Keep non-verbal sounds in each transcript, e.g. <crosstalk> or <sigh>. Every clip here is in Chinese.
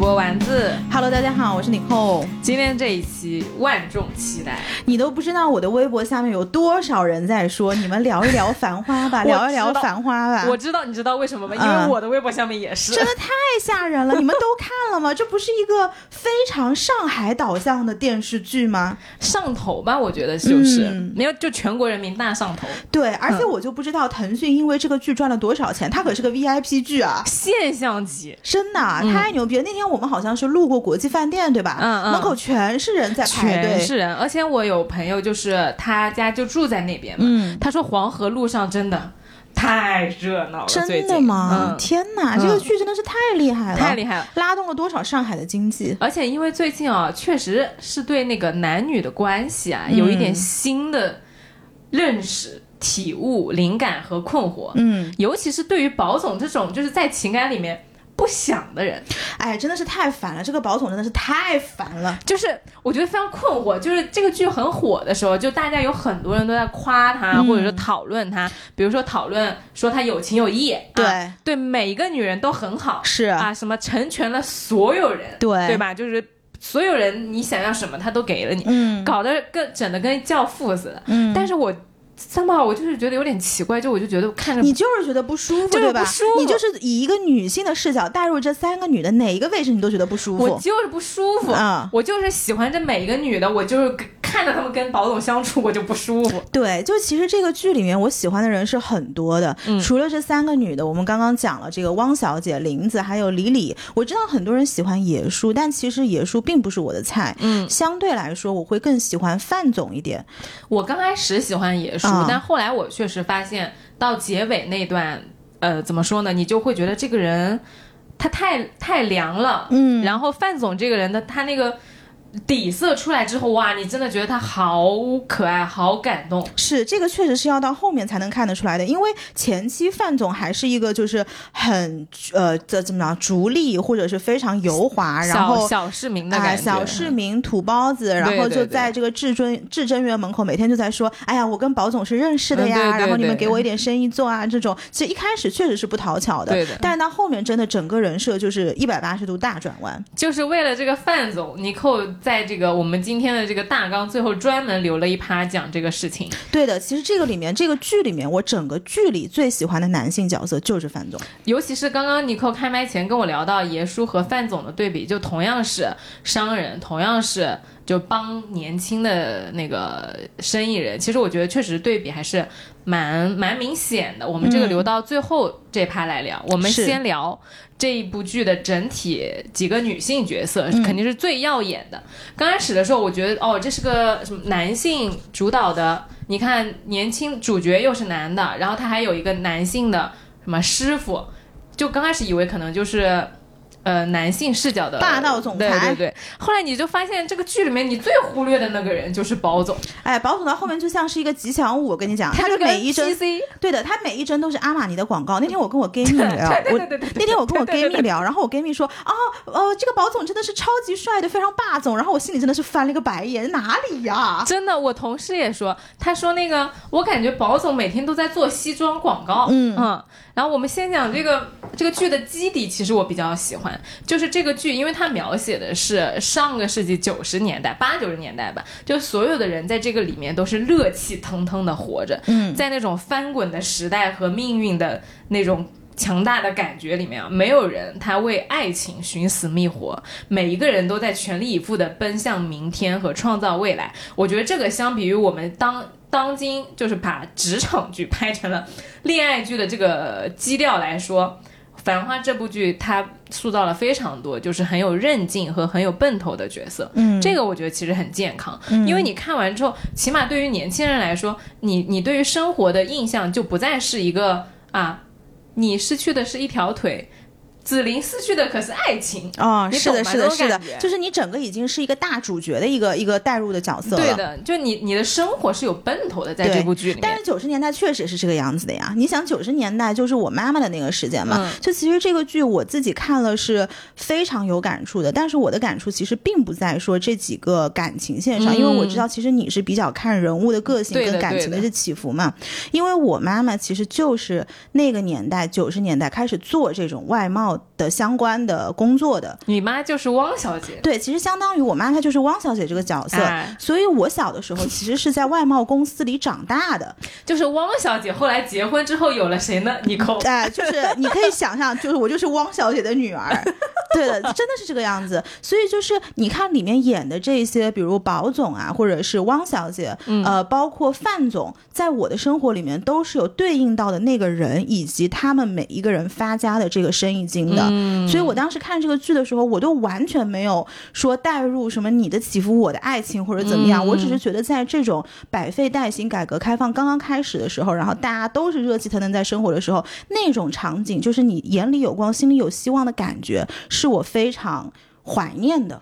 是主播丸子。Hello，大家好，我是 Nicole。今天这一期万众期待，你都不知道我的微博下面有多少人在说，你们聊一聊繁花吧，<laughs> 聊一聊繁花吧。我知道，你知道为什么吗？因嗯为我的微博下面也是。真的太吓人了，<laughs> 你们都看了吗？这不是一个非常上海导向的电视剧吗？上头吧，我觉得就是、嗯没有，就全国人民大上头。对，而且我就不知道腾讯因为这个剧赚了多少钱，它可是个 VIP 剧啊。现象级，真的太牛逼了！那天我们好像是路过国际饭店，对吧？嗯嗯门口全是人在排全队。是人。而且我有朋友，就是他家就住在那边嘛，嗯他说黄河路上真的太热闹了，真的吗？嗯、天哪，这个剧真的是太厉害了，太厉害了。拉动了多少上海的经济？而且因为最近啊，确实是对那个男女的关系啊，有一点新的认识、体悟、灵感和困惑。嗯，尤其是对于宝总这种就是在情感里面不想的人，哎，真的是太烦了，这个宝总真的是太烦了。就是我觉得非常困惑。就是这个剧很火的时候，就大家有很多人都在夸他，嗯或者说讨论他，比如说讨论说他有情有义，对啊对每一个女人都很好，是啊，什么成全了所有人，对对吧？就是所有人你想要什么他都给了你，嗯搞得跟整的跟教父似的。嗯，但是我三宝，我就是觉得有点奇怪，就我就觉得看着你就是觉得不舒服，就是对吧？不舒服你就是以一个女性的视角带入这三个女的，哪一个位置你都觉得不舒服。我就是不舒服，啊我就是喜欢这每一个女的，我就是看着她们跟宝总相处，我就不舒服。对，就其实这个剧里面我喜欢的人是很多的，嗯除了这三个女的，我们刚刚讲了这个汪小姐、林子还有李李。我知道很多人喜欢野叔，但其实野叔并不是我的菜。嗯，相对来说，我会更喜欢范总一点。我刚开始喜欢野叔，啊但后来我确实发现到结尾那段，呃，怎么说呢？你就会觉得这个人他太太凉了，嗯然后范总这个人的他那个底色出来之后，哇，你真的觉得他好可爱，好感动。是这个，确实是要到后面才能看得出来的，因为前期范总还是一个就是很呃这怎么讲逐利或者是非常油滑，然后小小市民的哎，感觉，小市民土包子，然后就在这个至尊至臻园门口，每天就在说：“哎呀，我跟宝总是认识的呀，嗯对对然后你们给我一点生意做啊。”这种其实一开始确实是不讨巧的，对的但是到后面真的整个人设就是一百八十度大转弯。就是为了这个范总，尼寇在这个我们今天的这个大纲最后专门留了一趴讲这个事情。对的，其实这个里面这个剧里面，我整个剧里最喜欢的男性角色就是范总。尤其是刚刚尼寇开麦前跟我聊到爷叔和范总的对比，就同样是商人，同样是就帮年轻的那个生意人，其实我觉得确实对比还是蛮蛮明显的。我们这个留到最后这趴来聊，我们先聊这一部剧的整体几个女性角色，肯定是最耀眼的。刚开始的时候，我觉得哦，这是个什么男性主导的，你看年轻主角又是男的，然后他还有一个男性的什么师傅，就刚开始以为可能就是。呃，男性视角的霸道总裁对对对。后来你就发现，这个剧里面你最忽略的那个人就是包总，哎，宝总到后面就像是一个吉祥物，我跟你讲，他就是每一帧对的，他每一帧都是阿玛尼的广告。那天我跟我 gay 蜜聊，我 <laughs> 对对对对那天我跟我 gay 对蜜聊，然后我 gay 蜜说，哦，呃，这个宝总真的是超级帅的，非常霸总。然后我心里真的是翻了一个白眼，哪里呀？真的，我同事也说，他说那个我感觉宝总每天都在做西装广告，嗯嗯然后我们先讲这个这个剧的基底，其实我比较喜欢，就是这个剧，因为它描写的是上个世纪九十年代、八九十年代吧，就所有的人在这个里面都是热气腾腾的活着，嗯，在那种翻滚的时代和命运的那种。强大的感觉里面啊，没有人他为爱情寻死觅活，每一个人都在全力以赴的奔向明天和创造未来。我觉得这个相比于我们当当今就是把职场剧拍成了恋爱剧的这个基调来说，《繁花》这部剧它塑造了非常多就是很有韧劲和很有奔头的角色。嗯，这个我觉得其实很健康，因为你看完之后，起码对于年轻人来说，你你对于生活的印象就不再是一个啊，你失去的是一条腿，紫菱失去的可是爱情。哦，是的，是的，是的，就是你整个已经是一个大主角的一个一个带入的角色了。对的，就你你的生活是有奔头的，在这部剧里面。但是九十年代确实是这个样子的呀。你想九十年代就是我妈妈的那个时间嘛，嗯就其实这个剧我自己看了是非常有感触的。但是我的感触其实并不在说这几个感情线上，嗯因为我知道其实你是比较看人物的个性跟感情的的这起伏嘛。因为我妈妈其实就是那个年代九十年代开始做这种外贸贸的相关的工作的。你妈就是汪小姐，对，其实相当于我妈她就是汪小姐这个角色，哎所以我小的时候其实是在外贸公司里长大的。就是汪小姐后来结婚之后有了谁呢？你扣。哎、就是你可以想象，就是我就是汪小姐的女儿，<laughs> 对的，真的是这个样子。所以就是你看里面演的这些，比如宝总啊，或者是汪小姐，呃，包括范总，在我的生活里面都是有对应到的那个人，以及他们每一个人发家的这个生意经的。所以我当时看这个剧的时候，我都完全没有说带入什么你的起伏，我的爱情或者怎么样，我只是觉得在这种百废待兴、改革开放刚刚开始的时候，然后大家都是热气腾腾在生活的时候，那种场景，就是你眼里有光、心里有希望的感觉，是我非常怀念的。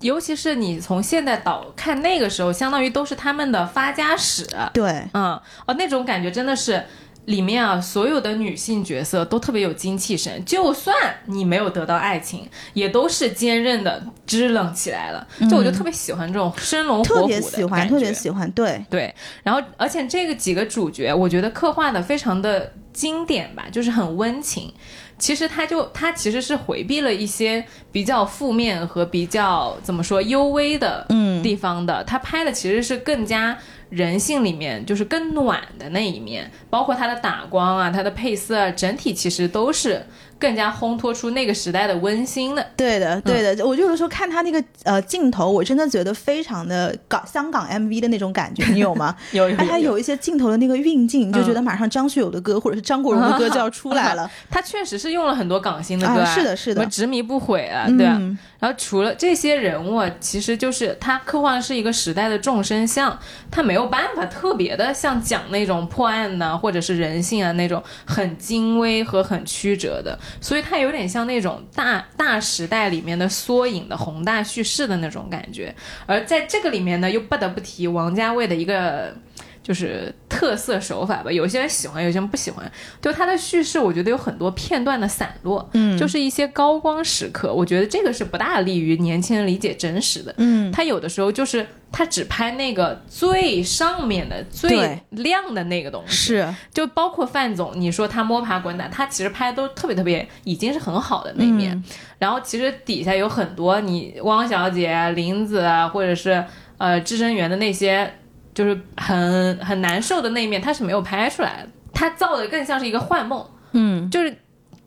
尤其是你从现在倒看那个时候，相当于都是他们的发家史。对，嗯，哦，那种感觉真的是。里面啊，所有的女性角色都特别有精气神，就算你没有得到爱情，也都是坚韧的支棱起来了。就我就特别喜欢这种生龙活虎的别喜欢，特别喜欢。对，对，然后而且这个几个主角，我觉得刻画的非常的经典吧，就是很温情。其实他就他其实是回避了一些比较负面和比较怎么说幽微的嗯。地方的，他拍的其实是更加人性里面就是更暖的那一面，包括他的打光啊，他的配色啊，整体其实都是更加烘托出那个时代的温馨的。对的，对的。我就有的时候看他那个呃镜头，我真的觉得非常的港香港 MV 的那种感觉，你有吗？<laughs> 有有而且还有一些镜头的那个运镜，就嗯觉得马上张学友的歌或者是张国荣的歌就要出来了。<laughs> 他确实是用了很多港星的歌、啊是的是的什么执迷不悔啊，对吧？嗯然后除了这些人物，啊，其实就是他刻画的是一个时代的众生相，他没有没有办法特别的像讲那种破案呐、或者是人性啊那种很精微和很曲折的，所以它有点像那种大大时代里面的缩影的宏大叙事的那种感觉。而在这个里面呢，又不得不提王家卫的一个。就是特色手法吧，有些人喜欢，有些人不喜欢。就它的叙事，我觉得有很多片段的散落，嗯，就是一些高光时刻。我觉得这个是不大利于年轻人理解真实的。嗯，他有的时候就是他只拍那个最上面的、最亮的那个东西，是，就包括范总，你说他摸爬滚打，他其实拍的都特别特别，已经是很好的那一面。然后其实底下有很多你汪小姐啊、林子啊，或者是呃智真园的那些，就是很很难受的那一面，他是没有拍出来的。他造的更像是一个幻梦，嗯，就是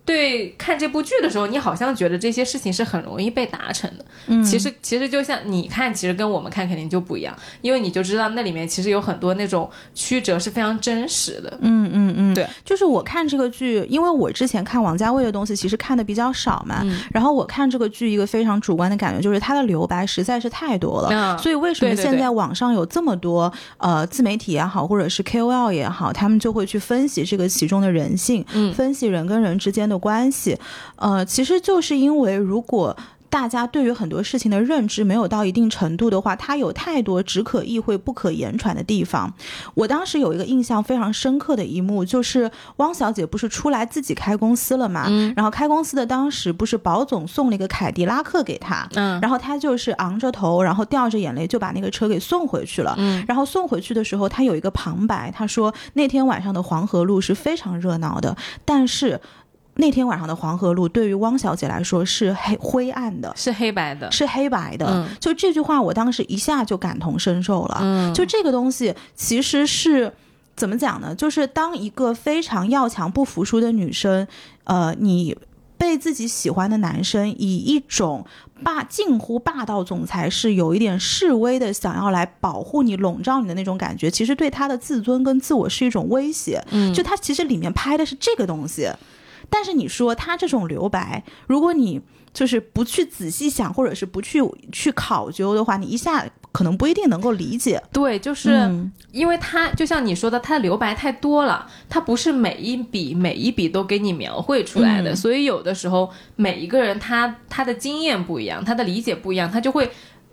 对看这部剧的时候，你好像觉得这些事情是很容易被达成的。嗯，其实其实就像你看，其实跟我们看肯定就不一样，因为你就知道那里面其实有很多那种曲折是非常真实的。嗯嗯嗯，对，就是我看这个剧，因为我之前看王家卫的东西其实看的比较少嘛，嗯。然后我看这个剧一个非常主观的感觉就是它的留白实在是太多了，嗯所以为什么现在网上有这么多呃自媒体也好，或者是 KOL 也好，他们就会去分析这个其中的人性，嗯。分析人跟人之间的关系，呃，其实就是因为如果。大家对于很多事情的认知没有到一定程度的话，它有太多只可意会不可言传的地方。我当时有一个印象非常深刻的一幕，就是汪小姐不是出来自己开公司了嘛，嗯然后开公司的当时不是保总送了一个凯迪拉克给她，嗯然后她就是昂着头，然后掉着眼泪就把那个车给送回去了。嗯然后送回去的时候，她有一个旁白，她说那天晚上的黄河路是非常热闹的，但是。那天晚上的黄河路对于汪小姐来说是黑灰暗的，是黑白的，是黑白的。嗯就这句话，我当时一下就感同身受了。嗯就这个东西其实是怎么讲呢？就是当一个非常要强不服输的女生，呃，你被自己喜欢的男生以一种霸近乎霸道总裁是有一点示威的，想要来保护你、笼罩你的那种感觉，其实对他的自尊跟自我是一种威胁。嗯就他其实里面拍的是这个东西。但是你说他这种留白，如果你就是不去仔细想，或者是不去去考究的话，你一下可能不一定能够理解。对，就是、嗯因为他就像你说的，他留白太多了，他不是每一笔每一笔都给你描绘出来的，嗯所以有的时候每一个人他他的经验不一样，他的理解不一样，他就会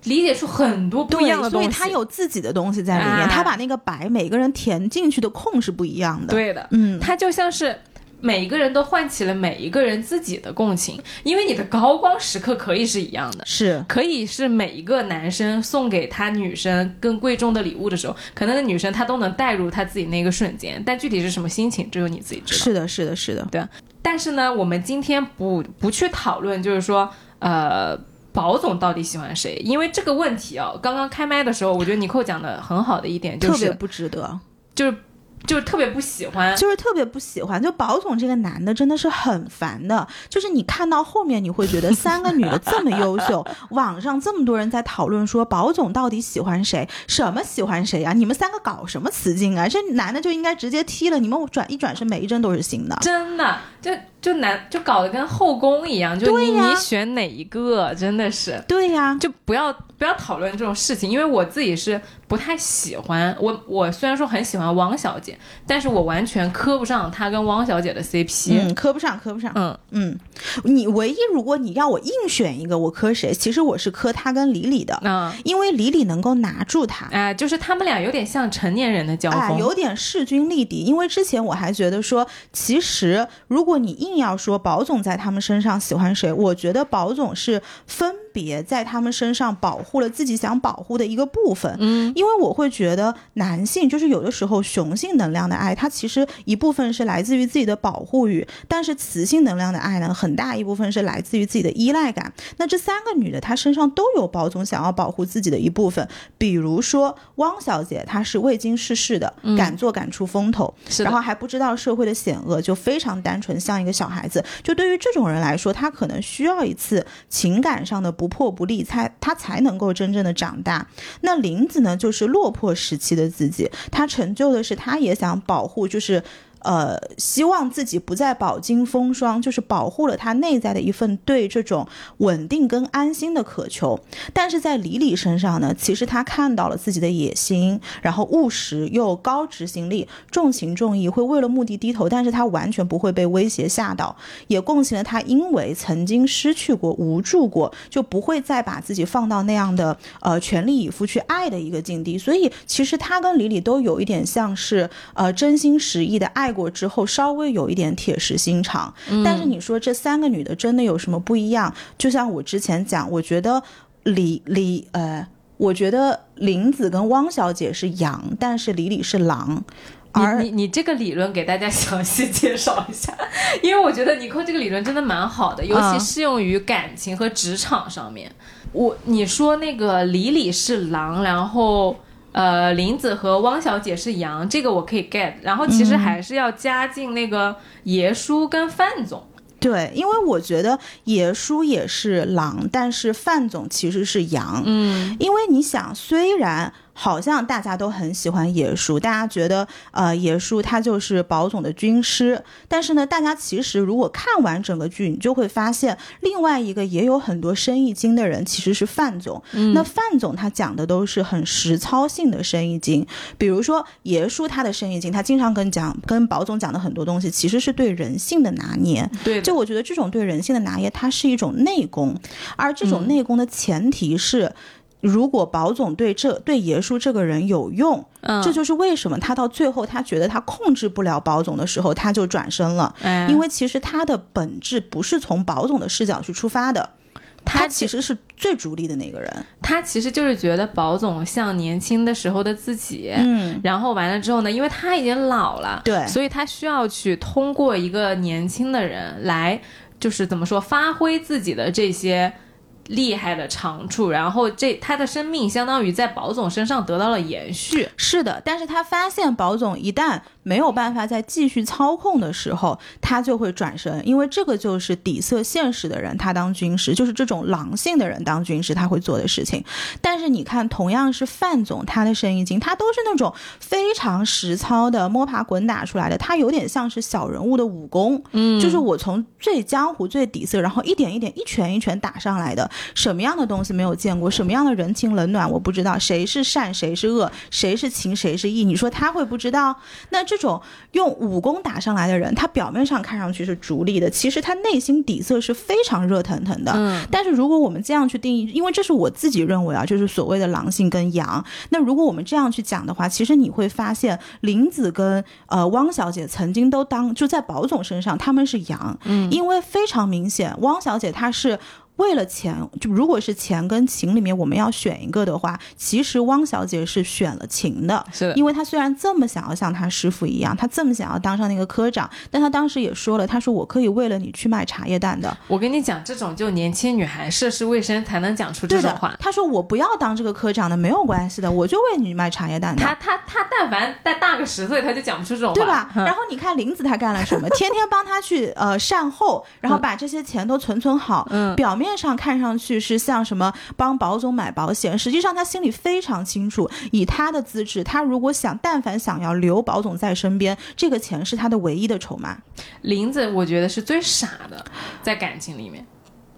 理解出很多不一样的东西。所以他有自己的东西在里面，哎他把那个白每个人填进去的空是不一样的。，对的，嗯，他就像是。每一个人都唤起了每一个人自己的共情，因为你的高光时刻可以是一样的，是可以是每一个男生送给他女生更贵重的礼物的时候，可能那女生她都能带入她自己那个瞬间，但具体是什么心情，只有你自己知道。是的，是的，是的。对但是呢，我们今天不不去讨论，就是说，呃，宝总到底喜欢谁？因为这个问题啊，刚刚开麦的时候，我觉得尼寇讲的很好的一点就是，特别不值得，就是。就是特别不喜欢，就是特别不喜欢。就宝总这个男的真的是很烦的。就是你看到后面，你会觉得 <laughs> 三个女的这么优秀，网上这么多人在讨论说宝总到底喜欢谁？什么喜欢谁啊？你们三个搞什么雌竞啊？这男的就应该直接踢了。你们转一转身，每一帧都是新的，真的就。就难就搞得跟后宫一样，就你你选哪一个，真的是对呀，就不要不要讨论这种事情，因为我自己是不太喜欢我我虽然说很喜欢汪小姐，但是我完全磕不上她跟汪小姐的 CP，嗯，磕不上，磕不上，嗯嗯，你唯一如果你要我硬选一个，我磕谁？其实我是磕她跟李李的，嗯，因为李李能够拿住他，哎，就是他们俩有点像成年人的交锋，有点势均力敌。因为之前我还觉得说，其实如果如果你硬要说宝总在他们身上喜欢谁，我觉得宝总是分别在他们身上保护了自己想保护的一个部分。嗯，因为我会觉得男性就是有的时候雄性能量的爱，它其实一部分是来自于自己的保护欲，但是雌性能量的爱呢，很大一部分是来自于自己的依赖感。那这三个女的，她身上都有宝总想要保护自己的一部分。比如说汪小姐，她是未经世事的，敢做敢出风头，然后还不知道社会的险恶，就非常单纯，像一个小孩子。就对于这种人来说，他可能需要一次情感上的不破不立，才他才能够真正的长大。那林子呢，就是落魄时期的自己，他成就的是，他也想保护，就是。呃，希望自己不再饱经风霜，就是保护了他内在的一份对这种稳定跟安心的渴求。但是在李李身上呢，其实他看到了自己的野心，然后务实又高执行力，重情重义，会为了目的低头，但是他完全不会被威胁吓到，也共情了他因为曾经失去过、无助过，就不会再把自己放到那样的呃全力以赴去爱的一个境地。所以其实他跟李李都有一点像是呃真心实意的爱。过之后稍微有一点铁石心肠，但是你说这三个女的真的有什么不一样？就像我之前讲，我觉得李李呃，我觉得林子跟汪小姐是羊，但是李李是狼。而你你这个理论给大家详细介绍一下，<laughs> 因为我觉得尼克这个理论真的蛮好的，尤其适用于感情和职场上面。我你说那个李李是狼，然后。呃，林子和汪小姐是羊，这个我可以 get。然后其实还是要加进那个爷叔跟范总。对，因为我觉得爷叔也是狼，但是范总其实是羊。嗯，因为你想，虽然。好像大家都很喜欢野叔，大家觉得呃野叔他就是宝总的军师。但是呢，大家其实如果看完整个剧，你就会发现另外一个也有很多生意经的人其实是范总。那范总他讲的都是很实操性的生意经，比如说野叔他的生意经，他经常跟讲跟宝总讲的很多东西，其实是对人性的拿捏。对，就我觉得这种对人性的拿捏，它是一种内功，而这种内功的前提是。如果保总对这对爷叔这个人有用，嗯这就是为什么他到最后他觉得他控制不了保总的时候，他就转身了。因为其实他的本质不是从保总的视角去出发的，他其实是最逐利的那个人。他其实就是觉得保总像年轻的时候的自己，嗯，然后完了之后呢，因为他已经老了，对，所以他需要去通过一个年轻的人来，就是怎么说，发挥自己的这些。厉害的长处，然后这他的生命相当于在宝总身上得到了延续。是的，但是他发现宝总一旦。没有办法再继续操控的时候，他就会转身，因为这个就是底色现实的人，他当军师就是这种狼性的人当军师他会做的事情。但是你看，同样是范总，他的生意经，他都是那种非常实操的摸爬滚打出来的，他有点像是小人物的武功，嗯，就是我从最江湖、最底色，然后一点一点、一拳一拳打上来的。什么样的东西没有见过？什么样的人情冷暖我不知道？谁是善，谁是恶？谁是情，谁是义？你说他会不知道？那这。种用武功打上来的人，他表面上看上去是逐利的，其实他内心底色是非常热腾腾的。嗯，但是如果我们这样去定义，因为这是我自己认为啊，就是所谓的狼性跟羊。那如果我们这样去讲的话，其实你会发现林子跟呃汪小姐曾经都当就在宝总身上他们是羊，嗯，因为非常明显，汪小姐她是。为了钱，就如果是钱跟情里面我们要选一个的话，其实汪小姐是选了情的，是的因为她虽然这么想要像她师傅一样，她这么想要当上那个科长，但她当时也说了，她说我可以为了你去卖茶叶蛋的，我跟你讲，这种就年轻女孩涉世未深才能讲出这种话。。她说我不要当这个科长的，没有关系的，我就为你卖茶叶蛋的。她她她，但凡再大个十岁，她就讲不出这种话，对吧？嗯然后你看林子她干了什么？天天帮她去呃善后，然后把这些钱都存存好。嗯表面上看上去是像什么帮保总买保险，实际上他心里非常清楚，以他的资质，他如果想但凡想要留保总在身边，这个钱是他的唯一的筹码。林子，我觉得是最傻的，在感情里面。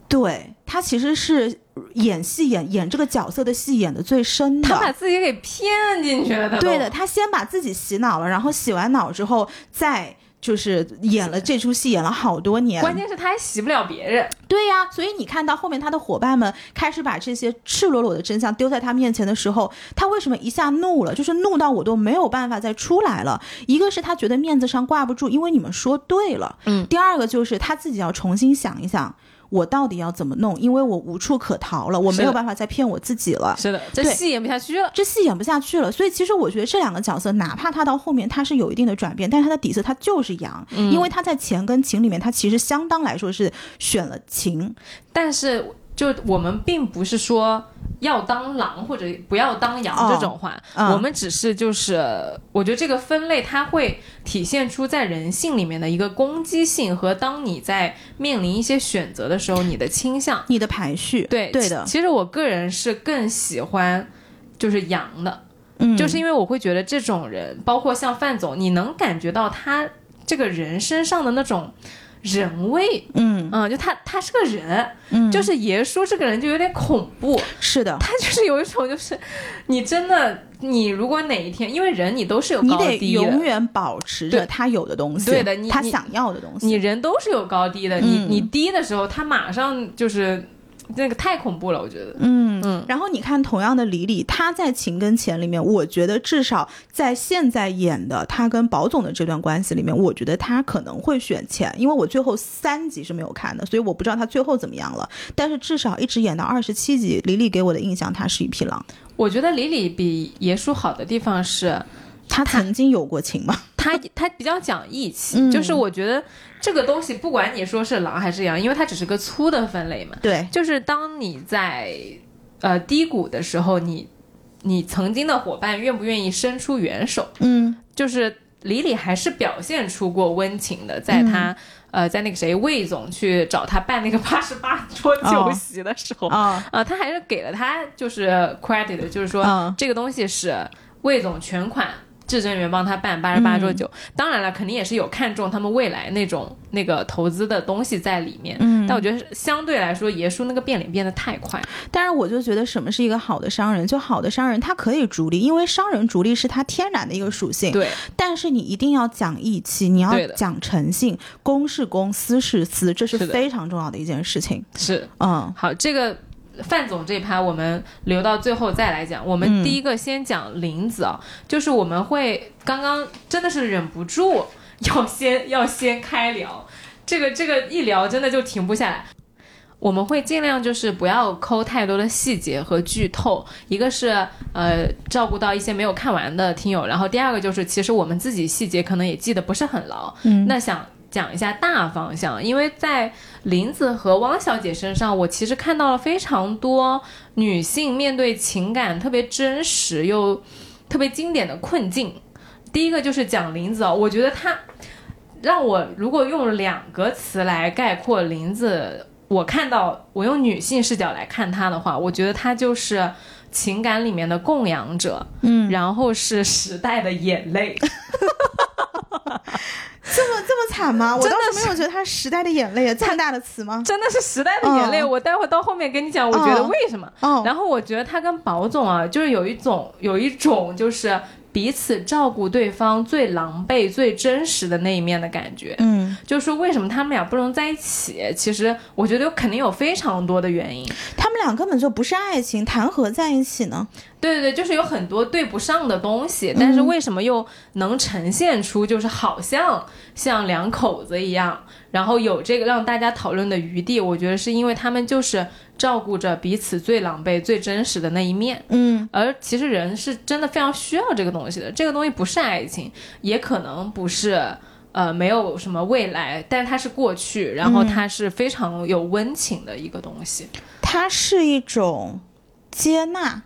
对他其实是演戏演演这个角色的戏演的最深的。他把自己给骗进去了，对的，，他先把自己洗脑了，然后洗完脑之后再。就是演了这出戏，演了好多年。关键是他还洗不了别人。对呀，所以你看到后面他的伙伴们开始把这些赤裸裸的真相丢在他面前的时候，他为什么一下怒了？就是怒到我都没有办法再出来了。一个是他觉得面子上挂不住，因为你们说对了，嗯第二个就是他自己要重新想一想。我到底要怎么弄？因为我无处可逃了，我没有办法再骗我自己了。是的，这戏演不下去了。这戏演不下去了，所以其实我觉得这两个角色，哪怕他到后面他是有一定的转变，但是他的底色他就是阳，嗯因为他在钱跟情里面，他其实相当来说是选了情，但是就我们并不是说要当狼或者不要当羊这种话，嗯。我们只是就是，我觉得这个分类它会体现出在人性里面的一个攻击性和当你在面临一些选择的时候你的倾向。你的排序，对对的，其其实我个人是更喜欢就是羊的，嗯，就是因为我会觉得这种人，包括像范总，你能感觉到他这个人身上的那种人味，嗯。嗯，就他他是个人，嗯，就是爷叔这个人就有点恐怖，是的，他就是有一种就是你真的你如果哪一天，因为人你都是有高低的。永远保持着他有的东西，对的他想要的东西，你人都是有高低的，你嗯。你低的时候，他马上就是那个太恐怖了，我觉得。嗯嗯然后你看，同样的李李，他在情跟钱里面，我觉得至少在现在演的他跟宝总的这段关系里面，我觉得他可能会选钱，因为我最后三集是没有看的，所以我不知道他最后怎么样了。但是至少一直演到二十七集，李李给我的印象，他是一匹狼。我觉得李李比爷叔好的地方是，他曾经有过情吗？<laughs> 他他比较讲义气，嗯。就是我觉得这个东西不管你说是狼还是羊，因为它只是个粗的分类嘛，对，就是当你在呃低谷的时候，你你曾经的伙伴愿不愿意伸出援手？嗯。就是李李还是表现出过温情的，在他、嗯。呃在那个谁魏总去找他办那个八十八 <laughs> 桌酒席的时候，啊、啊他还是给了他就是 credit，就是说、嗯。这个东西是魏总全款。至臻园帮他办八十八桌酒，当然了，肯定也是有看中他们未来那种那个投资的东西在里面。嗯但我觉得相对来说，爷叔那个变脸变得太快。但是我就觉得什么是一个好的商人？就好的商人，他可以逐利，因为商人逐利是他天然的一个属性。对，但是你一定要讲义气，你要讲诚信，公是公，私是私，这是非常重要的一件事情。是嗯好，这个范总这一趴我们留到最后再来讲。我们嗯第一个先讲林子啊，就是我们会刚刚真的是忍不住要先要先开聊，这个这个一聊真的就停不下来。我们会尽量就是不要抠太多的细节和剧透，一个是呃照顾到一些没有看完的听友，然后第二个就是其实我们自己细节可能也记得不是很牢，嗯那想讲一下大方向，因为在林子和汪小姐身上，我其实看到了非常多女性面对情感特别真实又特别经典的困境。第一个就是讲林子哦，我觉得她让我如果用两个词来概括林子，我看到我用女性视角来看她的话，我觉得她就是情感里面的供养者，嗯，然后是时代的眼泪。<laughs> <laughs> 这么这么惨吗？我真的没有觉得他时代的眼泪啊，这么大的词吗？真的是时代的眼泪。嗯我待会到后面跟你讲，我觉得嗯为什么。哦，然后我觉得他跟宝总啊，就是有一种有一种就是彼此照顾对方最狼狈、最真实的那一面的感觉。嗯，就是说为什么他们俩不能在一起？其实我觉得肯定有非常多的原因。他们俩根本就不是爱情，谈何在一起呢？对对对，就是有很多对不上的东西，但是为什么又能呈现出就是好像像两口子一样，然后有这个让大家讨论的余地？我觉得是因为他们就是照顾着彼此最狼狈、最真实的那一面。嗯，而其实人是真的非常需要这个东西的，这个东西不是爱情，也可能不是。呃，没有什么未来，但是它是过去，然后它是非常有温情的一个东西。它是一种接纳，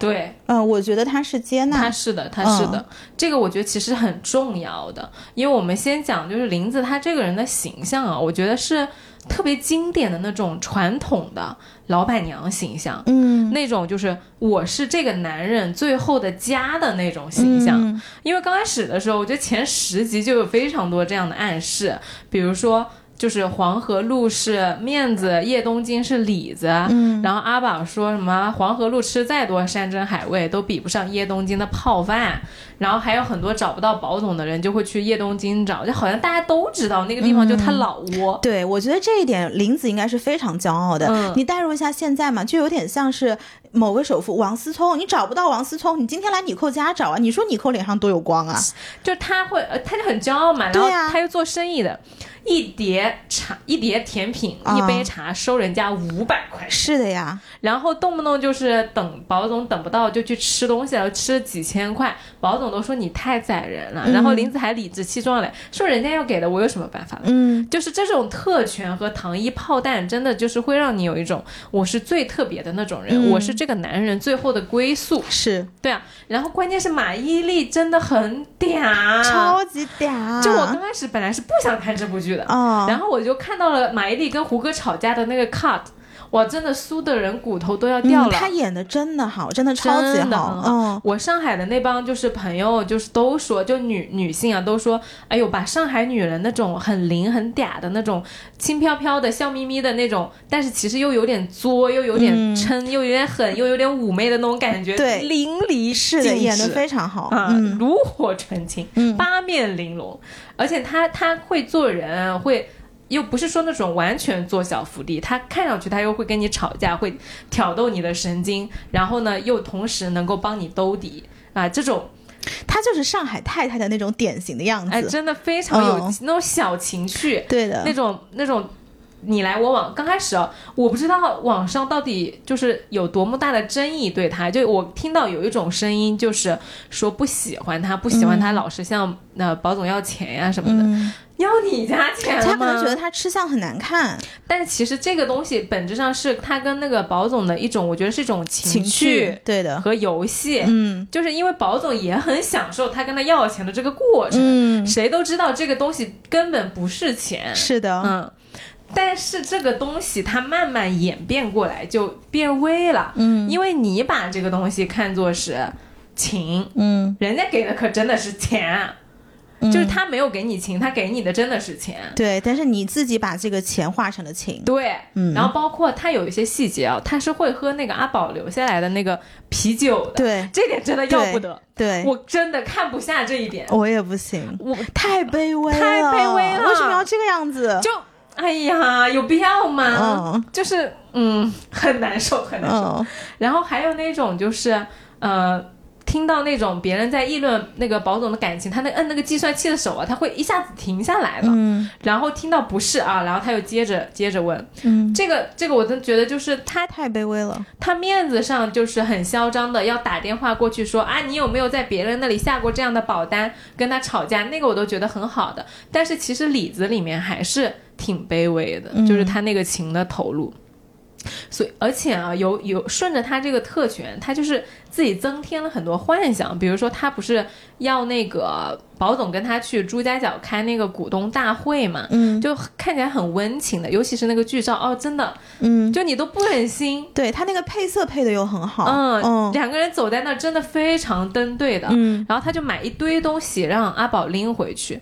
对，嗯，我觉得他是接纳，他是的，他是的。这个我觉得其实很重要的，因为我们先讲就是林子他这个人的形象啊，我觉得是特别经典的那种传统的老板娘形象，嗯，那种就是我是这个男人最后的家的那种形象。嗯因为刚开始的时候，我觉得前十集就有非常多这样的暗示，比如说。就是黄河路是面子，叶东京是里子，嗯。然后阿宝说什么黄河路吃再多山珍海味都比不上叶东京的泡饭，然后还有很多找不到宝总的人就会去叶东京找，就好像大家都知道那个地方就他老窝。对，我觉得这一点林子应该是非常骄傲的。嗯你代入一下现在嘛，就有点像是某个首富王思聪，你找不到王思聪，你今天来你扣家找啊，你说你扣脸上多有光啊？就他会，呃，他就很骄傲嘛，然后他又做生意的，一碟茶，一碟甜品，啊一杯茶收人家五百块钱，是的呀，然后动不动就是等保总等不到就去吃东西了，吃了几千块，保总都说你太宰人了，然后林子还理直气壮的说人家要给的，我有什么办法？嗯，就是这种特权和糖衣炮弹，真的就是会让你有一种我是最特别的那种人，嗯。我是这个男人最后的归宿。是。对啊，然后关键是马伊琍真的很嗲，超级嗲。就我刚开始本来是不想看这部剧的，哦，然后我就看到了马伊琍跟胡歌吵架的那个 cut，哇，真的酥的人骨头都要掉了。嗯，他演的真的好，真的超级好很。嗯，我上海的那帮就是朋友，就是都说，就女女性啊，都说，哎呦，把上海女人那种很灵很嗲的那种轻飘飘的、笑眯眯的那种，但是其实又有点作，又有点嗔，又有点狠，又有点妩媚的那种感觉，嗯对淋漓是的，尽致演的非常好。啊，嗯炉火纯青，嗯八面玲珑，而且他他会做人，会又不是说那种完全做小伏地，他看上去他又会跟你吵架，会挑逗你的神经，然后呢又同时能够帮你兜底啊，这种他就是上海太太的那种典型的样哎子。真的非常有、嗯那种小情趣，对的那，种那种。你来我往，刚开始啊，我不知道网上到底就是有多么大的争议对他，就我听到有一种声音，就是说不喜欢他，不喜欢他老是向呃保总要钱呀、什么的，嗯，要你家钱吗？他可能觉得他吃相很难看，但其实这个东西本质上是他跟那个保总的一种，我觉得是一种情趣对的，和游戏，嗯。就是因为保总也很享受他跟他要钱的这个过程，嗯，谁都知道这个东西根本不是钱，是的，嗯。但是这个东西它慢慢演变过来就变微了，嗯。因为你把这个东西看作是情，嗯，人家给的可真的是钱，嗯。就是他没有给你情，他给你的真的是钱。对，但是你自己把这个钱化成了情，对，嗯。然后包括他有一些细节啊，他是会喝那个阿宝留下来的那个啤酒的，对。这点真的要不得，对，我真的看不下这一点，我也不行，我太卑微了，太卑微了。为什么要这个样子？就哎呀，有必要吗？嗯就是嗯，很难受，很难受。嗯然后还有那种就是呃。听到那种别人在议论那个保总的感情，他那摁那个计算器的手啊，他会一下子停下来了。嗯然后听到不是啊，然后他又接着接着问，嗯，这个这个我真觉得就是他太卑微了，他面子上就是很嚣张的，要打电话过去说啊，你有没有在别人那里下过这样的保单，跟他吵架，那个我都觉得很好的。但是其实里子里面还是挺卑微的，嗯就是他那个情的投入。所以，而且啊，有有顺着他这个特权，他就是自己增添了很多幻想。比如说，他不是要那个保总跟他去朱家角开那个股东大会嘛，嗯就看起来很温情的，尤其是那个剧照，哦，真的，嗯，就你都不忍心对他那个配色配的又很好，嗯，嗯两个人走在那儿真的非常登对的。嗯然后他就买一堆东西让阿宝拎回去。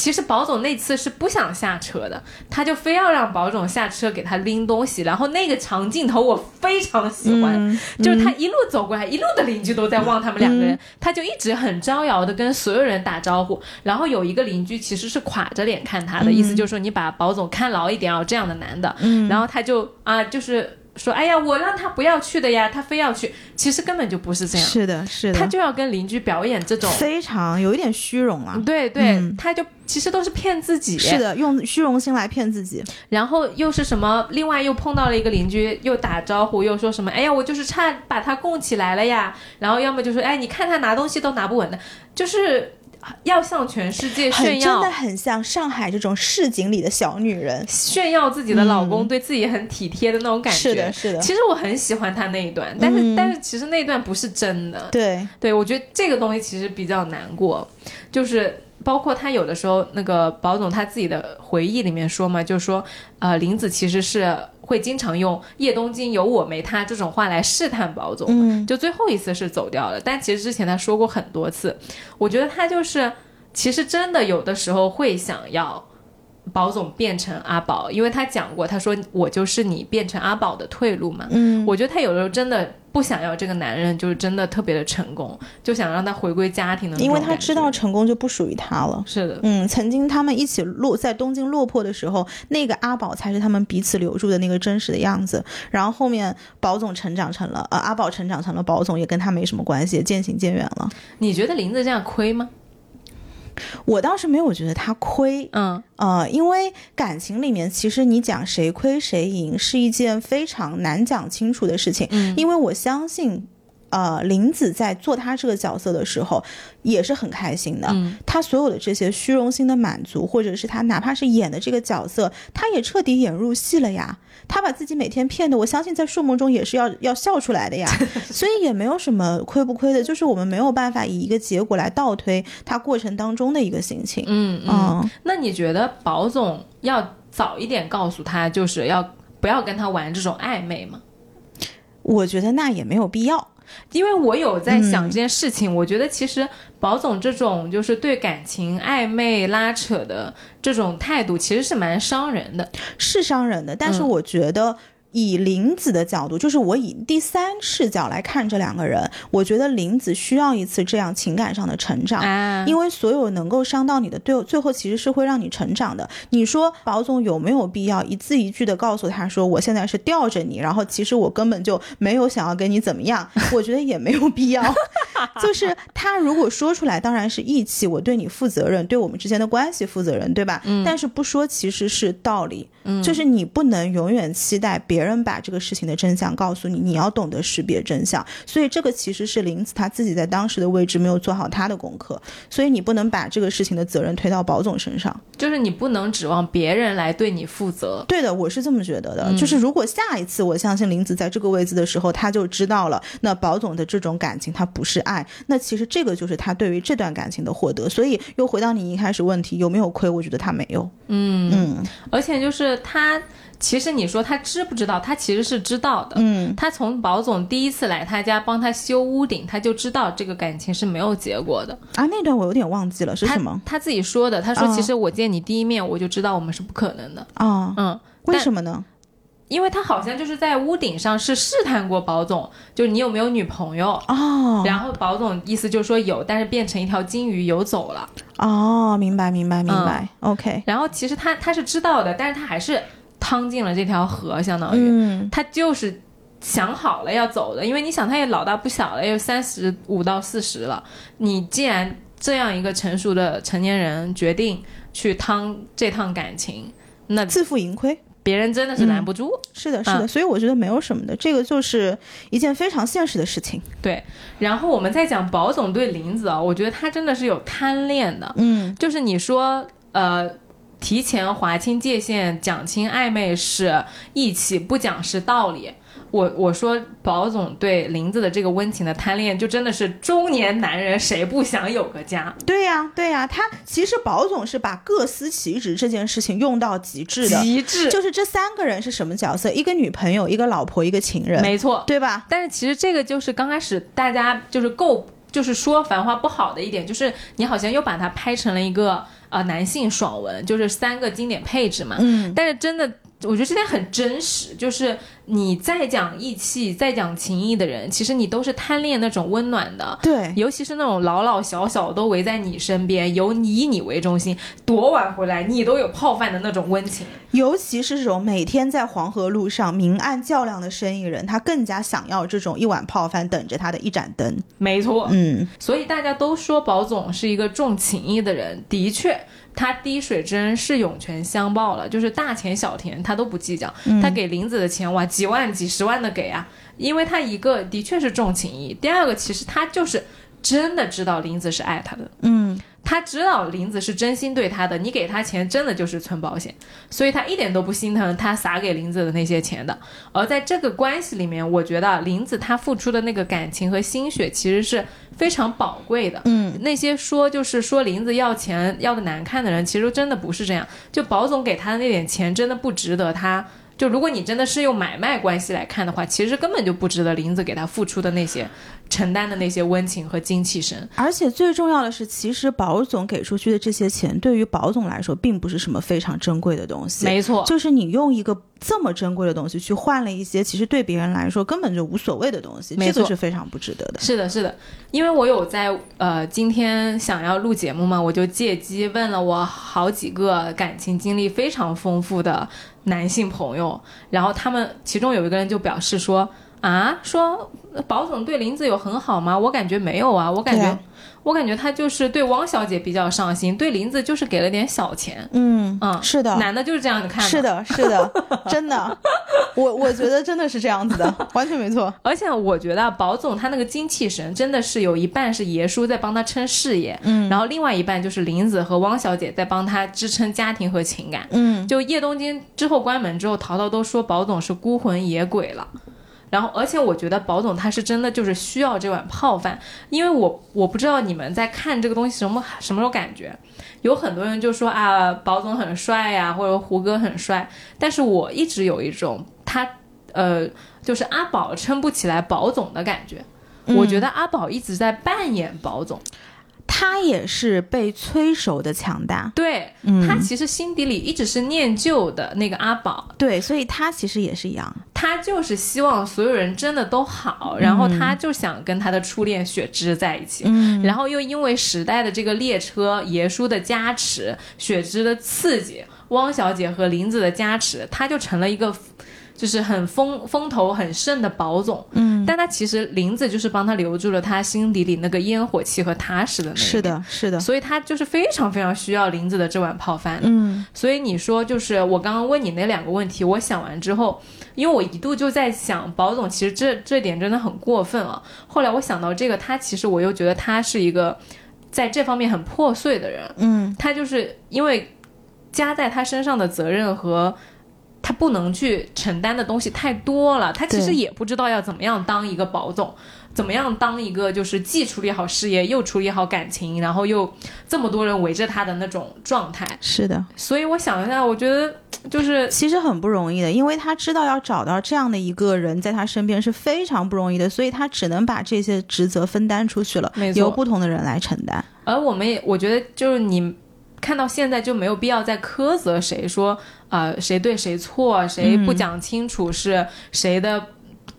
其实保总那次是不想下车的，他就非要让保总下车给他拎东西。然后那个长镜头我非常喜欢，嗯就是他一路走过来，一路的邻居都在望他们两个人，他就一直很招摇的跟所有人打招呼。然后有一个邻居其实是垮着脸看他的，意思就是说你把保总看牢一点哦，这样的男的。嗯然后他就啊，就是说，哎呀，我让他不要去的呀，他非要去，其实根本就不是这样，是的，是的，他就要跟邻居表演这种。非常有一点虚荣啊，对对，他就其实都是骗自己，是的，用虚荣心来骗自己，然后又是什么？另外又碰到了一个邻居，又打招呼，又说什么？哎呀，我就是差把他供起来了呀，然后要么就说，哎，你看他拿东西都拿不稳的，就是。要向全世界炫耀，真的很像上海这种市井里的小女人，炫耀自己的老公对自己很体贴的那种感觉。是的，是的。其实我很喜欢她那一段，但是但是其实那一段不是真的。对对，我觉得这个东西其实比较难过，就是包括他有的时候那个保总他自己的回忆里面说嘛，就是说呃林子其实是。会经常用“叶东京有我没他”这种话来试探宝总，就最后一次是走掉了。但其实之前他说过很多次，我觉得他就是其实真的有的时候会想要宝总变成阿宝，因为他讲过，他说我就是你变成阿宝的退路嘛。嗯，我觉得他有的时候真的。不想要这个男人，就是真的特别的成功，就想让他回归家庭的。因为他知道成功就不属于他了。是的，嗯，曾经他们一起落在东京落魄的时候，那个阿宝才是他们彼此留住的那个真实的样子。然后后面宝总成长成了，呃，阿宝成长成了宝总，也跟他没什么关系，渐行渐远了。你觉得林子这样亏吗？我倒是没有觉得他亏，嗯呃，因为感情里面其实你讲谁亏谁赢是一件非常难讲清楚的事情，嗯，因为我相信。呃，林子在做他这个角色的时候，也是很开心的。嗯，他所有的这些虚荣心的满足，或者是他哪怕是演的这个角色，他也彻底演入戏了呀。他把自己每天骗的，我相信在睡梦中也是要要笑出来的呀。<laughs> 所以也没有什么亏不亏的，就是我们没有办法以一个结果来倒推他过程当中的一个心情。嗯嗯。那你觉得宝总要早一点告诉他，就是要不要跟他玩这种暧昧吗？我觉得那也没有必要。因为我有在想这件事情，我觉得其实宝总这种就是对感情暧昧拉扯的这种态度，其实是蛮伤人的，是伤人的。但是我觉得。以林子的角度，就是我以第三视角来看这两个人，我觉得林子需要一次这样情感上的成长，因为所有能够伤到你的，最最后其实是会让你成长的。你说宝总有没有必要一字一句的告诉他说，我现在是吊着你，然后其实我根本就没有想要跟你怎么样？我觉得也没有必要。<laughs> 就是他如果说出来，当然是义气，我对你负责任，对我们之间的关系负责任，对吧？嗯。但是不说其实是道理，嗯，就是你不能永远期待别。别人把这个事情的真相告诉你，你要懂得识别真相。所以这个其实是林子他自己在当时的位置没有做好他的功课，所以你不能把这个事情的责任推到保总身上，就是你不能指望别人来对你负责。对的，我是这么觉得的。就是如果下一次我相信林子在这个位置的时候，他就知道了，那保总的这种感情他不是爱，那其实这个就是他对于这段感情的获得。所以又回到你一开始问题，有没有亏？我觉得他没有。嗯嗯，而且就是他。其实你说他知不知道？他其实是知道的。嗯，他从宝总第一次来他家帮他修屋顶，他就知道这个感情是没有结果的啊。那段我有点忘记了是什么？他自己说的。他说：“其实我见你第一面，我就知道我们是不可能的。”啊，嗯，为什么呢？因为他好像就是在屋顶上是试探过宝总，就是你有没有女朋友哦。然后宝总意思就是说有，但是变成一条金鱼游走了。哦，明白，明白，明白。OK。然后其实他他是知道的，但是他还是。趟进了这条河，相当于他就是想好了要走的，因为你想他也老大不小了，也有三十五到四十了。你既然这样一个成熟的成年人决定去趟这趟感情，那自负盈亏，别人真的是拦不住。是的，是的，所以我觉得没有什么的，这个就是一件非常现实的事情。对，然后我们再讲宝总对林子啊，我觉得他真的是有贪恋的。嗯，就是你说呃。提前划清界限，讲清暧昧是义气，不讲是道理。我我说，宝总对林子的这个温情的贪恋，就真的是中年男人谁不想有个家？对呀，对呀，他其实宝总是把各司其职这件事情用到极致的，极致就是这三个人是什么角色？一个女朋友，一个老婆，一个情人，没错，对吧？但是其实这个就是刚开始大家就是够，就是说繁花不好的一点，就是你好像又把它拍成了一个。呃，男性爽文就是三个经典配置嘛。嗯。但是真的，我觉得这点很真实，就是你再讲义气、再讲情义的人，其实你都是贪恋那种温暖的。对，尤其是那种老老小小都围在你身边，由你以你为中心，多晚回来你都有泡饭的那种温情。尤其是这种每天在黄河路上明暗较量的生意人，他更加想要这种一碗泡饭等着他的一盏灯。没错，嗯，所以大家都说宝总是一个重情义的人，的确。他滴水之恩是涌泉相报了，就是大钱小钱他都不计较。他给林子的钱哇，几万几十万的给啊，因为他一个的确是重情义，第二个其实他就是真的知道林子是爱他的，嗯，他知道林子是真心对他的，你给他钱真的就是存保险，所以他一点都不心疼他撒给林子的那些钱的。而在这个关系里面，我觉得林子他付出的那个感情和心血其实是非常宝贵的。嗯，那些说就是说林子要钱要的难看的人，其实真的不是这样。就保总给他的那点钱，真的不值得他。就如果你真的是用买卖关系来看的话，其实根本就不值得林子给他付出的那些承担的那些温情和精气神。而且最重要的是，其实保总给出去的这些钱，对于保总来说，并不是什么非常珍贵的东西。没错，就是你用一个这么珍贵的东西去换了一些，其实对别人来说根本就无所谓的东西，这个是非常不值得的。是的，是的，因为我有在呃今天想要录节目嘛，我就借机问了我好几个感情经历非常丰富的男性朋友，然后他们其中有一个人就表示说啊，说保总对林子有很好吗？我感觉没有啊，我感觉、啊我感觉他就是对汪小姐比较上心，对林子就是给了点小钱。嗯嗯是的，男的就是这样子看是的，是的，<laughs> 真的，我我觉得真的是这样子的，<laughs> 完全没错。而且我觉得啊保总他那个精气神真的是有一半是爷叔在帮他撑事业，嗯，然后另外一半就是林子和汪小姐在帮他支撑家庭和情感。嗯，就叶东京之后关门之后，淘淘都说保总是孤魂野鬼了。然后，而且我觉得保总他是真的就是需要这碗泡饭，因为我我不知道你们在看这个东西什么什么时候感觉，有很多人就说啊，保总很帅呀、或者胡歌很帅，但是我一直有一种他呃，就是阿宝撑不起来保总的感觉。我觉得阿宝一直在扮演保总，他也是被催熟的强大，对、嗯。他其实心底里一直是念旧的那个阿宝，对，所以他其实也是一样。他就是希望所有人真的都好，然后他就想跟他的初恋雪芝在一起，嗯。然后又因为时代的这个列车、爷叔的加持、雪芝的刺激、汪小姐和林子的加持，他就成了一个。就是很风风头很盛的保总，嗯，但他其实林子就是帮他留住了他心底里那个烟火气和踏实的那一面是，的，是的，所以他就是非常非常需要林子的这碗泡饭。嗯所以你说，就是我刚刚问你那两个问题，我想完之后，因为我一度就在想，保总其实这这点真的很过分啊。后来我想到这个，他其实我又觉得他是一个在这方面很破碎的人，嗯他就是因为加在他身上的责任和。他不能去承担的东西太多了，他其实也不知道要怎么样当一个保总，怎么样当一个就是既处理好事业又处理好感情，然后又这么多人围着他的那种状态。是的，所以我想一下，我觉得就是其实很不容易的，因为他知道要找到这样的一个人在他身边是非常不容易的，所以他只能把这些职责分担出去了由不同的人来承担。而我们也，我觉得就是你看到现在就没有必要再苛责谁说，呃，谁对谁错，谁不讲清楚是谁的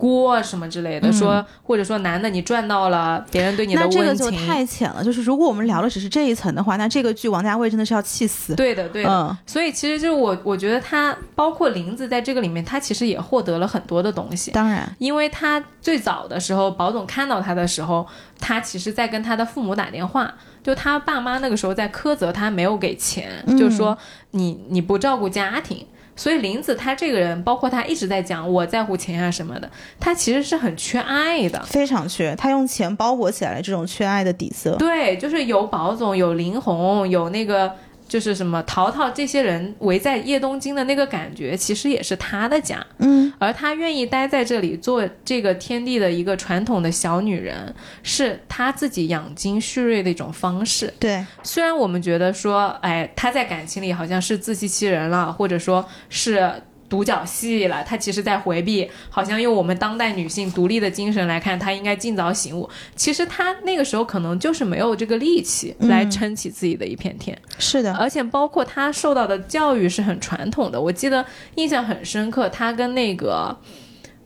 锅什么之类的，说或者说男的你赚到了别人对你的那这个就，太浅了，就是如果我们聊的只是这一层的话，那这个剧王家卫真的是要气死。对的对的。嗯，所以其实就是我，我觉得他包括林子在这个里面，他其实也获得了很多的东西。当然，因为他最早的时候，保总看到他的时候，他其实在跟他的父母打电话，就他爸妈那个时候在苛责他没有给钱，嗯就说你你不照顾家庭。所以林子他这个人，包括他一直在讲我在乎钱啊什么的，他其实是很缺爱的。非常缺，他用钱包裹起来这种缺爱的底色。对，就是有宝总，有林红，有那个就是什么淘淘这些人围在叶东京的那个感觉，其实也是他的家。嗯，而他愿意待在这里做这个天地的一个传统的小女人，是他自己养精蓄锐的一种方式。对，虽然我们觉得说，哎，他在感情里好像是自欺欺人了，或者说是。独角戏了，她其实在回避，好像用我们当代女性独立的精神来看，她应该尽早醒悟。其实她那个时候可能就是没有这个力气来撑起自己的一片天。是的，而且包括他受到的教育是很传统的。我记得印象很深刻，他跟那个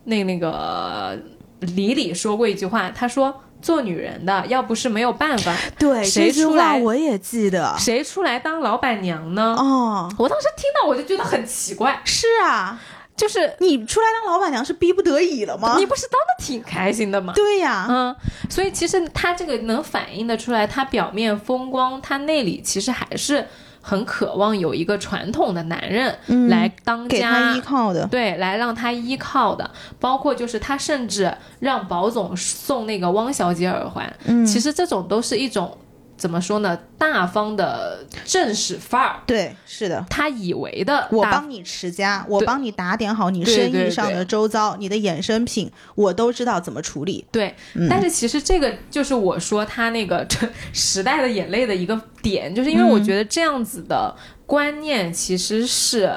那那个李李说过一句话，他说。做女人的，要不是没有办法，<laughs> 对谁出来我也记得。谁出来当老板娘呢？哦，我当时听到我就觉得很奇怪，是啊，就是你出来当老板娘是逼不得已了吗你？不是当的挺开心的吗？对呀，嗯，所以其实他这个能反映的出来，他表面风光，他内里其实还是很渴望有一个传统的男人嗯来当家，给他依靠的。对，来让他依靠的，包括就是他甚至让保总送那个汪小姐耳环，嗯，其实这种都是一种怎么说呢，大方的正式范儿。对，是的。他以为的我帮你持家，我帮你打点好你生意上的周遭，你的衍生品我都知道怎么处理。对，嗯但是其实这个就是我说他那个这 <laughs> 时代的眼泪的一个点，就是因为我嗯觉得这样子的观念其实是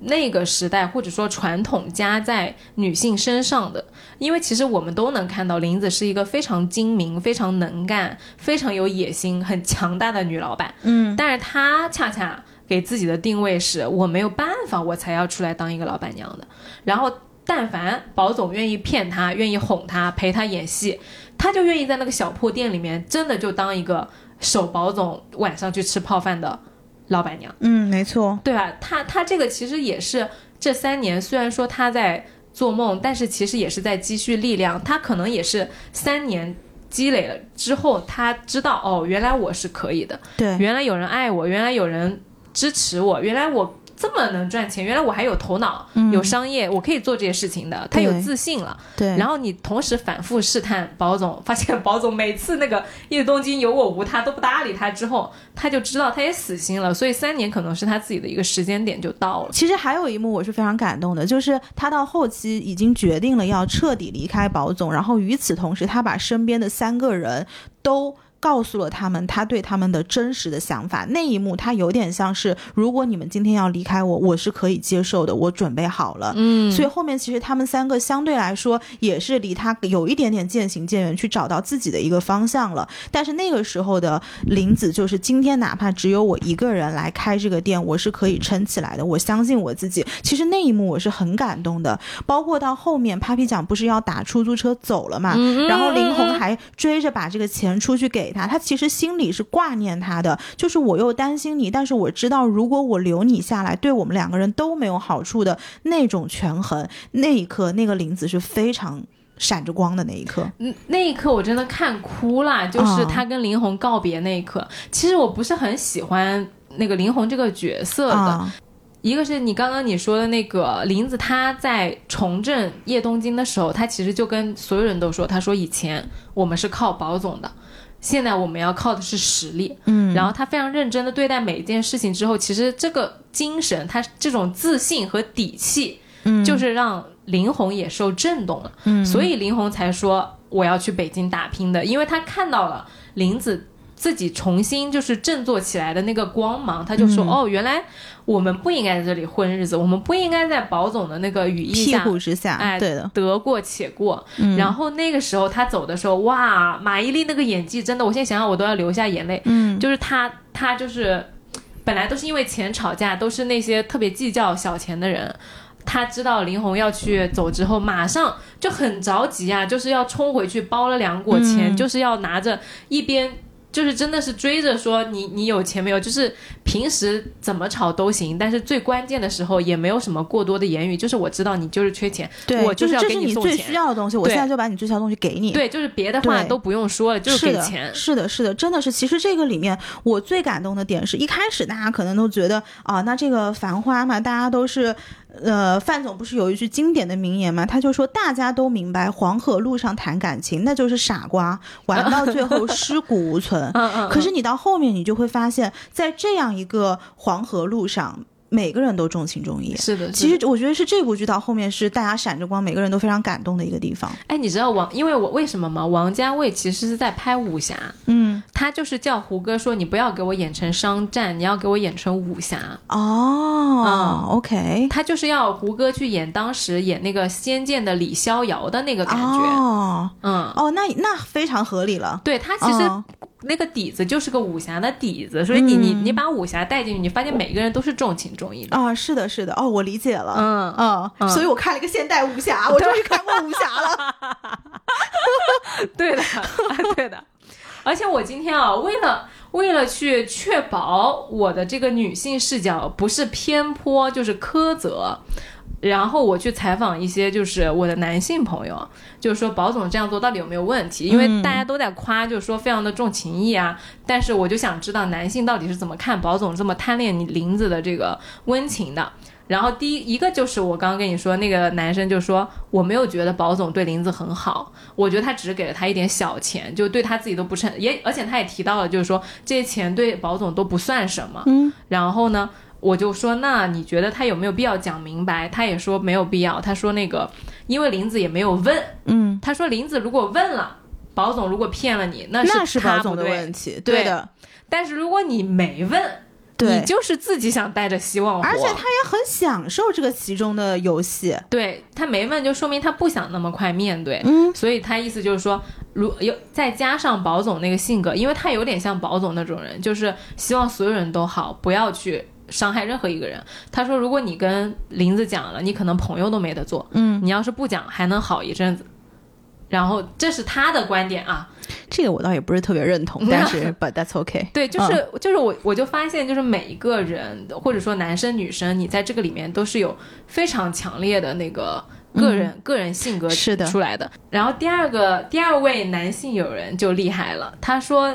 那个时代或者说传统加在女性身上的。因为其实我们都能看到林子是一个非常精明、非常能干、非常有野心、很强大的女老板，嗯，但是她恰恰给自己的定位是我没有办法，我才要出来当一个老板娘的。然后，但凡保总愿意骗她，愿意哄她，陪她演戏，她就愿意在那个小破店里面，真的就当一个守保总晚上去吃泡饭的老板娘，嗯，没错。对吧？她她这个其实也是这三年，虽然说她在做梦，但是其实也是在积蓄力量。她可能也是三年。积累了之后，他知道哦，原来我是可以的，对，原来有人爱我，原来有人支持我，原来我这么能赚钱，原来我还有头脑，有商业，我可以做这些事情的。他有自信了，对。然后你同时反复试探保总，发现 <laughs> 保总每次那个一日东京有我无他都不搭理他之后，他就知道他也死心了，所以三年可能是他自己的一个时间点就到了。其实还有一幕我是非常感动的，就是他到后期已经决定了要彻底离开宝总，然后与此同时，他把身边的三个人都。告诉了他们他对他们的真实的想法，那一幕他有点像是，如果你们今天要离开我，我是可以接受的，我准备好了。嗯所以后面其实他们三个相对来说也是离他有一点点渐行渐远，去找到自己的一个方向了。但是那个时候的林子就是今天哪怕只有我一个人来开这个店，我是可以撑起来的。我相信我自己。其实那一幕我是很感动的，包括到后面 Papi 酱不是要打出租车走了嘛，嗯然后林红还追着把这个钱出去给他，他其实心里是挂念他的，就是我又担心你，但是我知道如果我留你下来，对我们两个人都没有好处的那种权衡。那一刻，那个林子是非常闪着光的那一刻。嗯，那一刻我真的看哭了，就是他跟林红告别那一刻。其实我不是很喜欢那个林红这个角色的，啊，一个是你刚刚你说的那个林子，他在重振叶东京的时候，他其实就跟所有人都说，他说以前我们是靠保总的，现在我们要靠的是实力。嗯，然后他非常认真的对待每一件事情之后，其实这个精神，他这种自信和底气，嗯就是让林红也受震动了。嗯所以林红才说我要去北京打拼的，因为他看到了林子自己重新就是振作起来的那个光芒，他就说、嗯哦，原来我们不应该在这里混日子，我们不应该在保总的那个羽翼庇下护之下，哎对的，得过且过。嗯然后那个时候他走的时候，哇，马伊琍那个演技真的，我现在想想我都要流下眼泪。嗯，就是他，他就是本来都是因为钱吵架，都是那些特别计较小钱的人。他知道林红要去走之后，马上就很着急啊，就是要冲回去包了两果钱，嗯就是要拿着一边。就是真的是追着说你你有钱没有？就是平时怎么吵都行，但是最关键的时候也没有什么过多的言语，就是我知道你就是缺钱，对，我就是这要给是你最需要的东西，我现在就把你最需要的东西给你。对，就是别的话都不用说了，就是给的钱。是的，是的，真的是。其实这个里面，我最感动的点是一开始大家可能都觉得啊，那这个繁花嘛，大家都是，呃，范总不是有一句经典的名言吗？他就说大家都明白黄河路上谈感情，那就是傻瓜，玩到最后尸骨无存。<laughs> 可是你到后面，你就会发现，在这样一个黄河路上，每个人都重情重义。是的，其实我觉得是这部剧到后面是大家闪着光，每个人都非常感动的一个地方。哎，你知道王，因为我为什么吗？王家卫其实是在拍武侠，嗯，他就是叫胡歌说：“你不要给我演成商战，你要给我演成武侠。哦、o k 他就是要胡歌去演当时演那个《仙剑》的李逍遥的那个感觉。哦嗯，哦，那那非常合理了。对他其实哦那个底子就是个武侠的底子，所以你你嗯你把武侠带进去，你发现每个人都是重情重啊、是的，是的，哦，我理解了。嗯，嗯，嗯所以我看了一个现代武侠，<laughs> 我终于看过武侠了。<laughs> 对的，<laughs> 对的。而且我今天啊，为了为了去确保我的这个女性视角不是偏颇就是苛责，然后我去采访一些就是我的男性朋友，就是说保总这样做到底有没有问题？因为大家都在夸，就是说非常的重情义啊。但是我就想知道男性到底是怎么看保总这么贪恋你林子的这个温情的。然后第一一个就是我刚刚跟你说那个男生就说我没有觉得保总对林子很好，我觉得他只是给了他一点小钱，就对他自己都不称也，而且他也提到了，就是说这些钱对保总都不算什么。嗯，然后呢，我就说那你觉得他有没有必要讲明白？他也说没有必要，他说那个因为林子也没有问，嗯，他说林子如果问了。保总如果骗了你，那那是是保总的问题，对的，但是如果你没问，对你就是自己想带着希望活，而且他也很享受这个其中的游戏。对他没问，就说明他不想那么快面对。嗯，所以他意思就是说，如有再加上保总那个性格，因为他有点像保总那种人，就是希望所有人都好，不要去伤害任何一个人。他说，如果你跟林子讲了，你可能朋友都没得做。嗯，你要是不讲，还能好一阵子。然后这是他的观点啊，这个我倒也不是特别认同，<laughs> 但是 but that's okay。对，就是、就是我我就发现，就是每一个人或者说男生女生，你在这个里面都是有非常强烈的那个个人、个人性格是的出来的。然后第二个第二位男性友人就厉害了，他说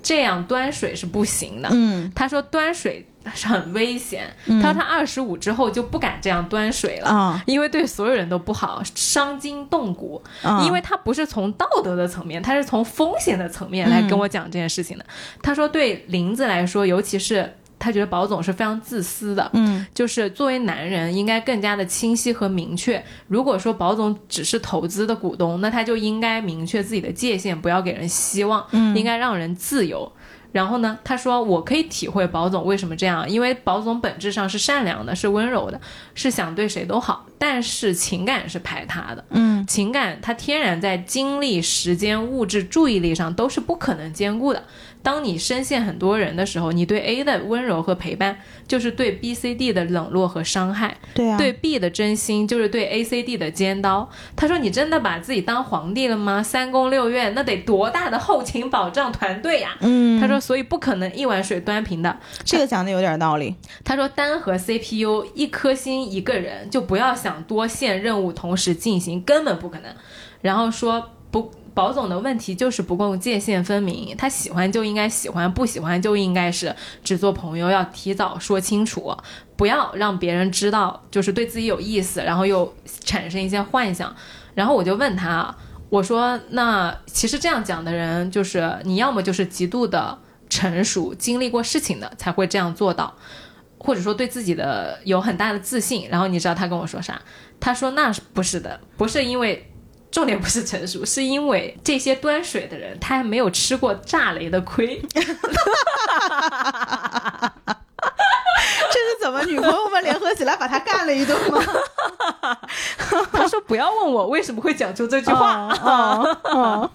这样端水是不行的，嗯他说端水是很危险，他说他二十五之后就不敢这样端水了。啊因为对所有人都不好，伤筋动骨。啊，因为他不是从道德的层面，他是从风险的层面来跟我讲这件事情的。他说，对林子来说，尤其是他觉得保总是非常自私的，嗯就是作为男人应该更加的清晰和明确。如果说保总只是投资的股东，那他就应该明确自己的界限，不要给人希望，嗯应该让人自由。然后呢，他说我可以体会宝总为什么这样，因为宝总本质上是善良的，是温柔的，是想对谁都好，但是情感是排他的。嗯情感它天然在精力、时间、物质、注意力上都是不可能兼顾的。当你深陷很多人的时候，你对 A 的温柔和陪伴，就是对 B、C、D 的冷落和伤害；对啊，对 B 的真心，就是对 A、C、D 的尖刀。他说：“你真的把自己当皇帝了吗？三宫六院那得多大的后勤保障团队呀、嗯，他说：“所以不可能一碗水端平的。这个讲的有点道理。他说单核 CPU 一颗心一个人，就不要想多线任务同时进行，根本不可能。然后说不，保总的问题就是不够界限分明，他喜欢就应该喜欢，不喜欢就应该是只做朋友，要提早说清楚，不要让别人知道就是对自己有意思，然后又产生一些幻想。然后我就问他，我说那其实这样讲的人，就是你要么就是极度的成熟，经历过事情的才会这样做到。或者说对自己的有很大的自信，然后你知道他跟我说啥？他说那不是的，不是因为重点不是成熟，是因为这些端水的人他还没有吃过炸雷的亏。这是怎么？女朋友们联合起来把他干了一顿吗？<laughs> 他说不要问我为什么会讲出这句话。哦哦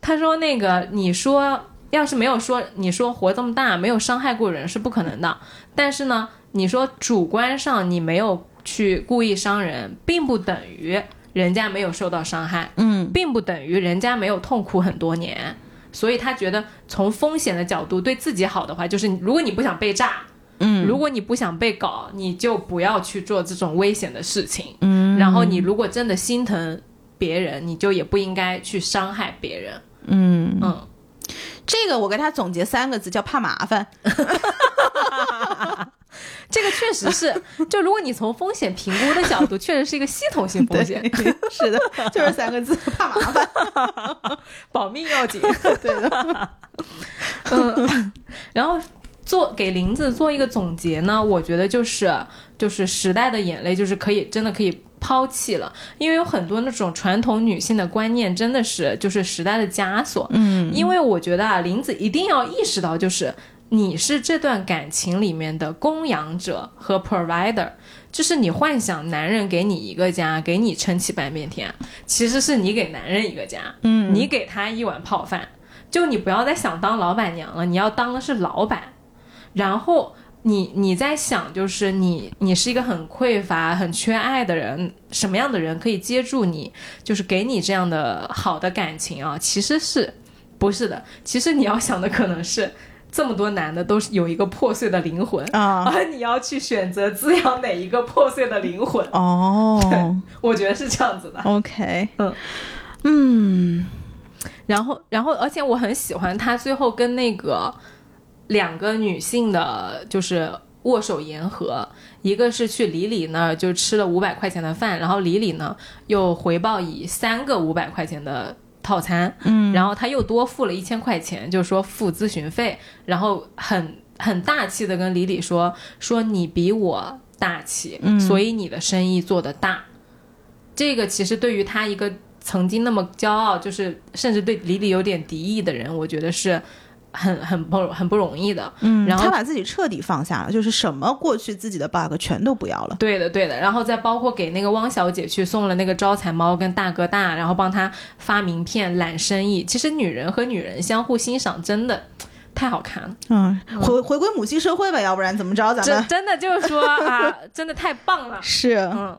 他说那个你说要是没有说你说活这么大没有伤害过人是不可能的，但是呢，你说主观上你没有去故意伤人，并不等于人家没有受到伤害。嗯并不等于人家没有痛苦很多年，所以他觉得从风险的角度对自己好的话，就是如果你不想被炸，嗯如果你不想被搞，你就不要去做这种危险的事情。嗯然后你如果真的心疼别人，你就也不应该去伤害别人。嗯，嗯，这个我给他总结三个字，叫怕麻烦。<laughs> 这个确实是，就如果你从风险评估的角度，确实是一个系统性风险，是的，<laughs> 就是三个字，怕麻烦。保命要紧。<laughs> 对的，嗯，然后做给林子做一个总结呢，我觉得就是就是时代的眼泪，就是可以真的可以抛弃了，因为有很多那种传统女性的观念真的是就是时代的枷锁。嗯，因为我觉得啊，林子一定要意识到，就是你是这段感情里面的供养者和 provider，就是你幻想男人给你一个家，给你撑起半边天，其实是你给男人一个家，嗯，你给他一碗泡饭，就你不要再想当老板娘了，你要当的是老板，然后。你你在想，就是你你是一个很匮乏、很缺爱的人，什么样的人可以接住你，就是给你这样的好的感情啊？其实是不是的？其实你要想的可能是，这么多男的都是有一个破碎的灵魂啊，而你要去选择滋养哪一个破碎的灵魂？哦，<laughs> 我觉得是这样子的。OK，嗯嗯然后，然后，而且我很喜欢他最后跟那个两个女性的，就是握手言和。一个是去李李那儿就吃了五百块钱的饭，然后李李呢又回报以三个五百块钱的套餐，嗯，然后他又多付了一千块钱，就是说付咨询费，然后很很大气的跟李李说说你比我大气，嗯。所以你的生意做得大。这个其实对于他一个曾经那么骄傲，就是甚至对李李有点敌意的人，我觉得是很很不很不容易的。嗯，然后他把自己彻底放下了，就是什么过去自己的 bug 全都不要了。对的，对的，然后再包括给那个汪小姐去送了那个招财猫跟大哥大，然后帮她发名片揽生意。其实女人和女人相互欣赏，真的太好看了。嗯，回回归母系社会吧，要不然怎么着咱们真真的就是说啊，真的太棒了。是嗯，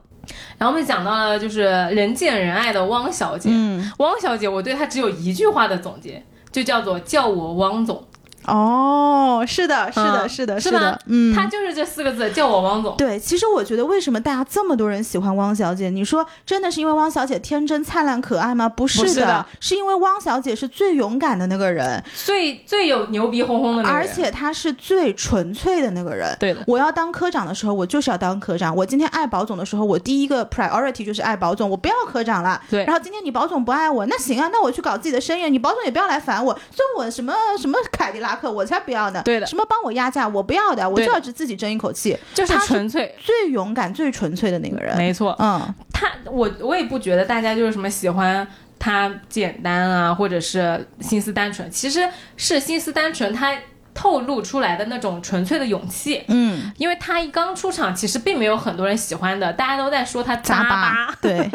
然后我们讲到了就是人见人爱的汪小姐。嗯汪小姐，我对她只有一句话的总结，就叫做叫我汪总。哦，是的，是的，嗯是的，是吧的，嗯，他就是这四个字，叫我汪总。对，其实我觉得为什么大家这么多人喜欢汪小姐？你说真的是因为汪小姐天真灿烂可爱吗？不是的是因为汪小姐是最勇敢的那个人，最最有牛逼哄哄的那个人，而且她是最纯粹的那个人。对的，我要当科长的时候，我就是要当科长。我今天爱保总的时候，我第一个 priority 就是爱保总，我不要科长了。对然后今天你保总不爱我，那行啊，那我去搞自己的生意。你保总也不要来烦我，送我什么什么凯迪拉克，我才不要呢。对的什么帮我压价，我不要的，我就要自己争一口气。就是纯粹。最勇敢、最纯粹的那个人。没错，嗯，他我我也不觉得大家就是什么喜欢他简单啊，或者是心思单纯，其实是心思单纯，他透露出来的那种纯粹的勇气。嗯，因为他一刚出场，其实并没有很多人喜欢的，大家都在说他渣巴巴，对，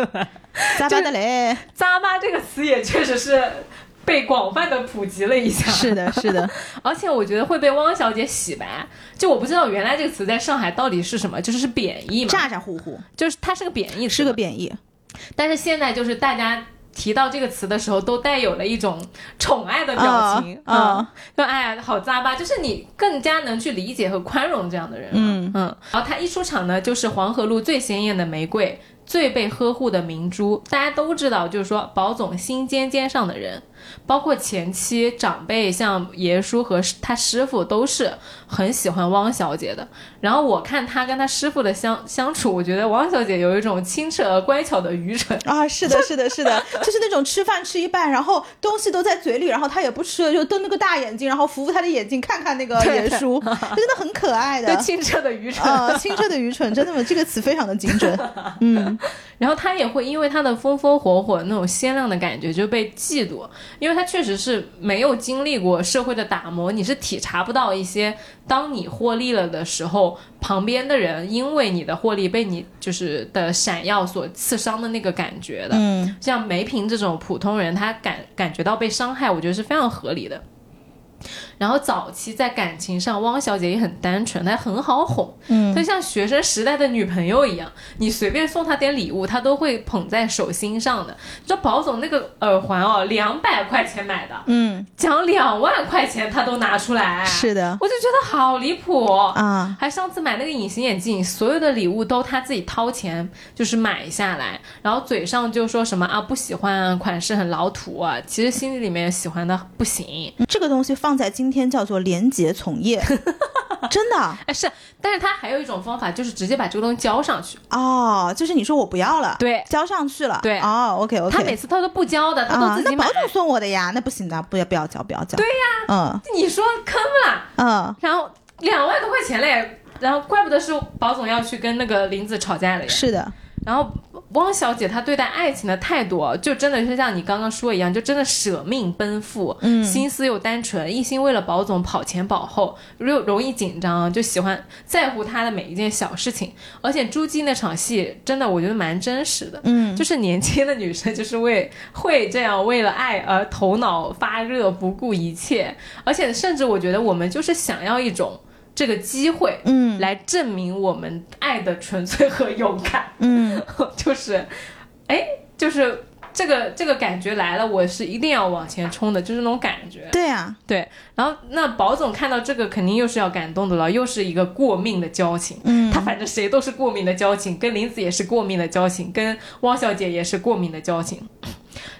渣巴的嘞，<laughs> 扎巴这个词也确实是被广泛的普及了一下。是的，是的，<laughs> 而且我觉得会被汪小姐洗白。就我不知道原来这个词在上海到底是什么，就是是贬义嘛，咋咋呼呼，就是它是个贬义词，是个贬义。但是现在就是大家提到这个词的时候，都带有了一种宠爱的表情，啊就哎呀好渣吧，就是你更加能去理解和宽容这样的人了，嗯嗯。然后他一出场呢，就是黄河路最鲜艳的玫瑰，最被呵护的明珠，大家都知道，就是说宝总心尖尖上的人。包括前期长辈，像爷叔和他师傅都是很喜欢汪小姐的。然后我看他跟他师傅的相相处，我觉得汪小姐有一种清澈而乖巧的愚蠢。啊，<laughs> 是的，是的，是的，就是那种吃饭吃一半，然后东西都在嘴里，然后他也不吃了，就瞪那个大眼睛，然后扶扶他的眼睛，看看那个对爷叔，真的很可爱的对。清澈的愚蠢。<laughs> 啊，清澈的愚蠢，真的吗？这个词非常的精准。<laughs> 嗯，然后他也会因为他的风风火火那种鲜亮的感觉就被嫉妒，因为他确实是没有经历过社会的打磨，你是体察不到一些当你获利了的时候，旁边的人因为你的获利被你就是的闪耀所刺伤的那个感觉的。嗯，像梅平这种普通人，他感感觉到被伤害，我觉得是非常合理的。然后早期在感情上，汪小姐也很单纯，她很好哄，嗯，她像学生时代的女朋友一样，你随便送她点礼物，她都会捧在手心上的。这宝总那个耳环哦，两百块钱买的，嗯，讲两万块钱她都拿出来，是的，我就觉得好离谱。啊，还上次买那个隐形眼镜，所有的礼物都他自己掏钱就是买下来，然后嘴上就说什么啊不喜欢款式很老土啊，其实心里里面喜欢的不行。这个东西放在今天叫做廉洁从业，<laughs> 真的？哎是，但是他还有一种方法，就是直接把这个东西交上去。哦，就是你说我不要了，对。交上去了，对。哦，OK OK，他每次他都不交的，他啊，都自己买。那保总送我的呀，那不行的，不要不要交，不要交。对呀，嗯。你说坑了，嗯嗯，然后两万多块钱嘞，然后怪不得是保总要去跟那个林子吵架了呀。是的，然后汪小姐她对待爱情的态度，就真的是像你刚刚说一样，就真的舍命奔赴，嗯，心思又单纯，一心为了保总跑前跑后，又容易紧张，就喜欢在乎他的每一件小事情。而且朱姬那场戏真的我觉得蛮真实的，嗯，就是年轻的女生就是为会这样为了爱而头脑发热，不顾一切，而且甚至我觉得我们就是想要一种。这个机会，嗯，来证明我们爱的纯粹和勇敢，嗯，<laughs> 就是，哎，就是这个这个感觉来了，我是一定要往前冲的，就是那种感觉。对呀，对。然后那宝总看到这个，肯定又是要感动的了，又是一个过命的交情。嗯，他反正谁都是过命的交情，跟林子也是过命的交情，跟汪小姐也是过命的交情。